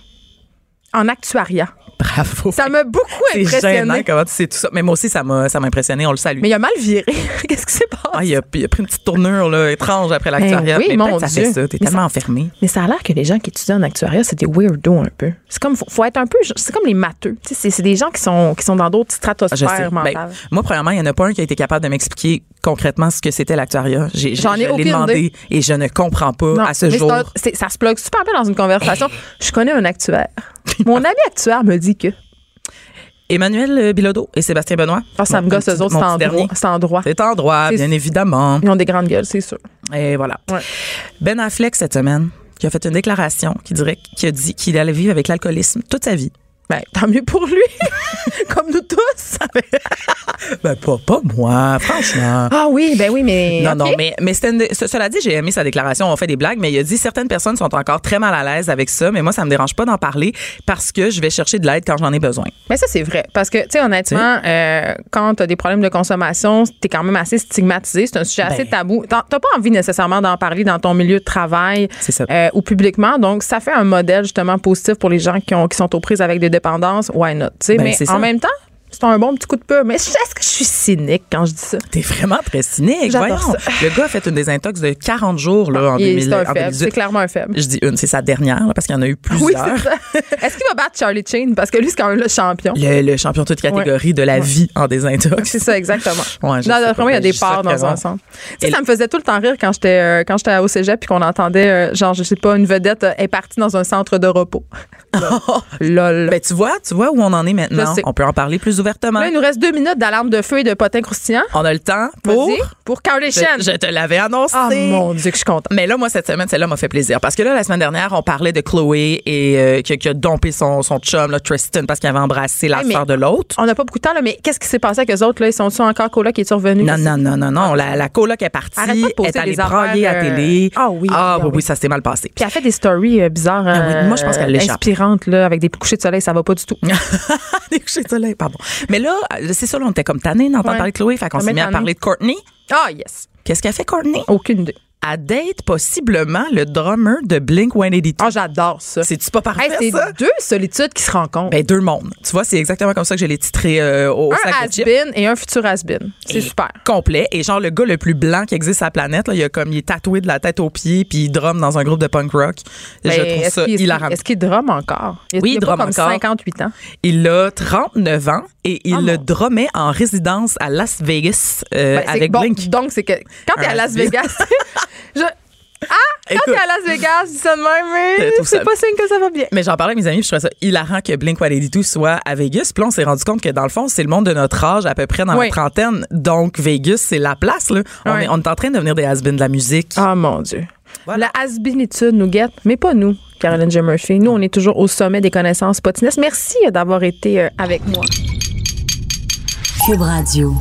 En actuariat. bravo. Ça m'a beaucoup C'est gênant impressionné. comment tu sais tout ça. Mais moi aussi, ça m'a ça m'a impressionné. On le salue. Mais il a mal viré. [LAUGHS] Qu'est-ce qui s'est passé? Ah, il, a, il a pris une petite tournure là, étrange après l'actuariat. Ben oui, mais mon ça Dieu. fait ça. T'es Mais tellement ça- enfermé. Mais ça a l'air que les gens qui étudient en actuariat, c'est des weirdos un peu. C'est comme, faut, faut être un peu, c'est comme les matheux. C'est, c'est des gens qui sont, qui sont dans d'autres Ah, stratosphères Ben, mentales. moi, premièrement, il n'y en a pas un qui a été capable de m'expliquer concrètement ce que c'était l'actuariat. J'ai, J'en ai je l'ai demandé idée. et je ne comprends pas Non, à ce jour. c'est ça se plug super bien dans une conversation. Je connais un actuaire. [LAUGHS] Mon ami actuaire me dit que. Emmanuel euh, Bilodeau et Sébastien Benoît. Ah, ça me gosse, eux autres, c'est en droit. C'est en droit. Bien évidemment. Ils ont des grandes gueules, c'est sûr. Et voilà. Ouais. Ben Affleck, cette semaine, qui a fait une déclaration qui dirait qui a dit qu'il allait vivre avec l'alcoolisme toute sa vie. Ben, tant mieux pour lui. [LAUGHS] Comme nous tous. [LAUGHS] Ben, pas, pas moi, franchement. Ah oui, ben oui, mais. Non, non, mais, mais une- ce- cela dit, j'ai aimé sa déclaration. On fait des blagues, mais il a dit certaines personnes sont encore très mal à l'aise avec ça, mais moi, ça me dérange pas d'en parler parce que je vais chercher de l'aide quand j'en ai besoin. Mais ça, c'est vrai. Parce que, tu sais, honnêtement, euh, quand tu as des problèmes de consommation, tu es quand même assez stigmatisé. C'est un sujet assez Ben. tabou. T'as t'as pas envie nécessairement d'en parler dans ton milieu de travail euh, ou publiquement. Donc, ça fait un modèle justement positif pour les gens qui, ont, qui sont aux prises avec des dépendances. Why not? Ben, mais en ça. même temps, c'est un bon petit coup de peur. Mais est-ce que je suis cynique quand je dis ça? T'es vraiment très cynique. Le gars a fait une désintox de 40 jours là, en, Il- 2000, C'est un en faible. 2018. C'est clairement un faible. Je dis une, c'est sa dernière, là, parce qu'il y en a eu [LAUGHS] Oui, plusieurs. c'est ça. Est-ce qu'il va battre Charlie Chin? Parce que lui, c'est quand même le champion. le, le champion de toute catégorie de la vie en désintox. C'est ça, exactement. [LAUGHS] Ouais, je non, sais moi, il y a des parts dans un sens. Tu sais, ça me faisait tout le temps rire quand j'étais euh, quand j'étais au cégep puis qu'on entendait, euh, genre, je sais pas, une vedette euh, est partie dans un centre de repos. [LAUGHS] Lol. Ben, tu vois, tu vois où on en est maintenant. On peut en parler plus ouvertement. Là, il nous reste deux minutes d'alarme de feu et de potin croustillant. On a le temps pour. Pour Je, je te l'avais annoncé. Ah, mon Dieu, que je suis contente. Mais là, moi, cette semaine, celle-là m'a fait plaisir. Parce que là, la semaine dernière, on parlait de Chloé et euh, qui, a- qui a dompé son, son chum, là, Tristan, parce qu'il avait embrassé la sœur de l'autre. On n'a pas beaucoup de temps, là, mais qu'est-ce qui s'est passé avec eux autres? Là? Ils sont-ils encore coloc qui est revenu? Non, non, non, non, non. La, la coloc est partie. Arrête pas de poster est allée à euh, télé. Ah oui, Ah, oui, oui, oui. oui, ça s'est mal passé. Puis elle fait des stories euh, bizarres. Ah oui, moi, je pense qu'elle l'échappe. Inspirantes, là, avec des couchers de soleil, ça va pas du tout. [LAUGHS] Des couchers de soleil, pardon. Mais là, c'est ça, là, on était comme tannés d'entendre Ouais. parler de Chloé. Fait qu'on s'est mis à parler de Courtney. Ah, yes. Qu'est-ce qu'elle fait, Courtney? Aucune idée. Elle date possiblement le drummer de Blink 182. Ah, j'adore ça. C'est-tu pas parfait, Hey, ça? c'est deux solitudes qui se rencontrent. Ben, deux mondes. Tu vois, c'est exactement comme ça que je l'ai titré euh, au un sac de chips. has-been et un futur has-been. C'est super. Complet. Et genre, le gars le plus blanc qui existe sur la planète, là, il, a comme, il est tatoué de la tête aux pieds, puis il drum dans un groupe de punk rock. je Ben, trouve est-ce ça qu'il- hilarant. Est-ce qu'il drum encore? Il, Oui, il il a pas drum comme encore. 58 ans. Il a 39 ans et il Ah, le drummait en résidence à Las Vegas euh, Ben, avec bon, Blink. Donc, c'est que quand t'es à Las. Vegas, [LAUGHS] je, ah, quand Écoute. t'es à Las Vegas, je dis ça de même, mais c'est pas signe que ça va bien. Mais j'en parlais avec mes amis, puis je trouvais ça hilarant que Blink 182 soit à Vegas. Puis là, on s'est rendu compte que dans le fond, c'est le monde de notre âge, à peu près dans Oui. la trentaine. Donc, Vegas, c'est la place. Là. On, est, on est en train de devenir des has de la musique. Ah, mon Dieu. Voilà. La has-beenitude nous guette, mais pas nous, Caroline J. Murphy. Nous, on est toujours au sommet des connaissances potinesses. Merci d'avoir été euh, avec moi. Cube Radio.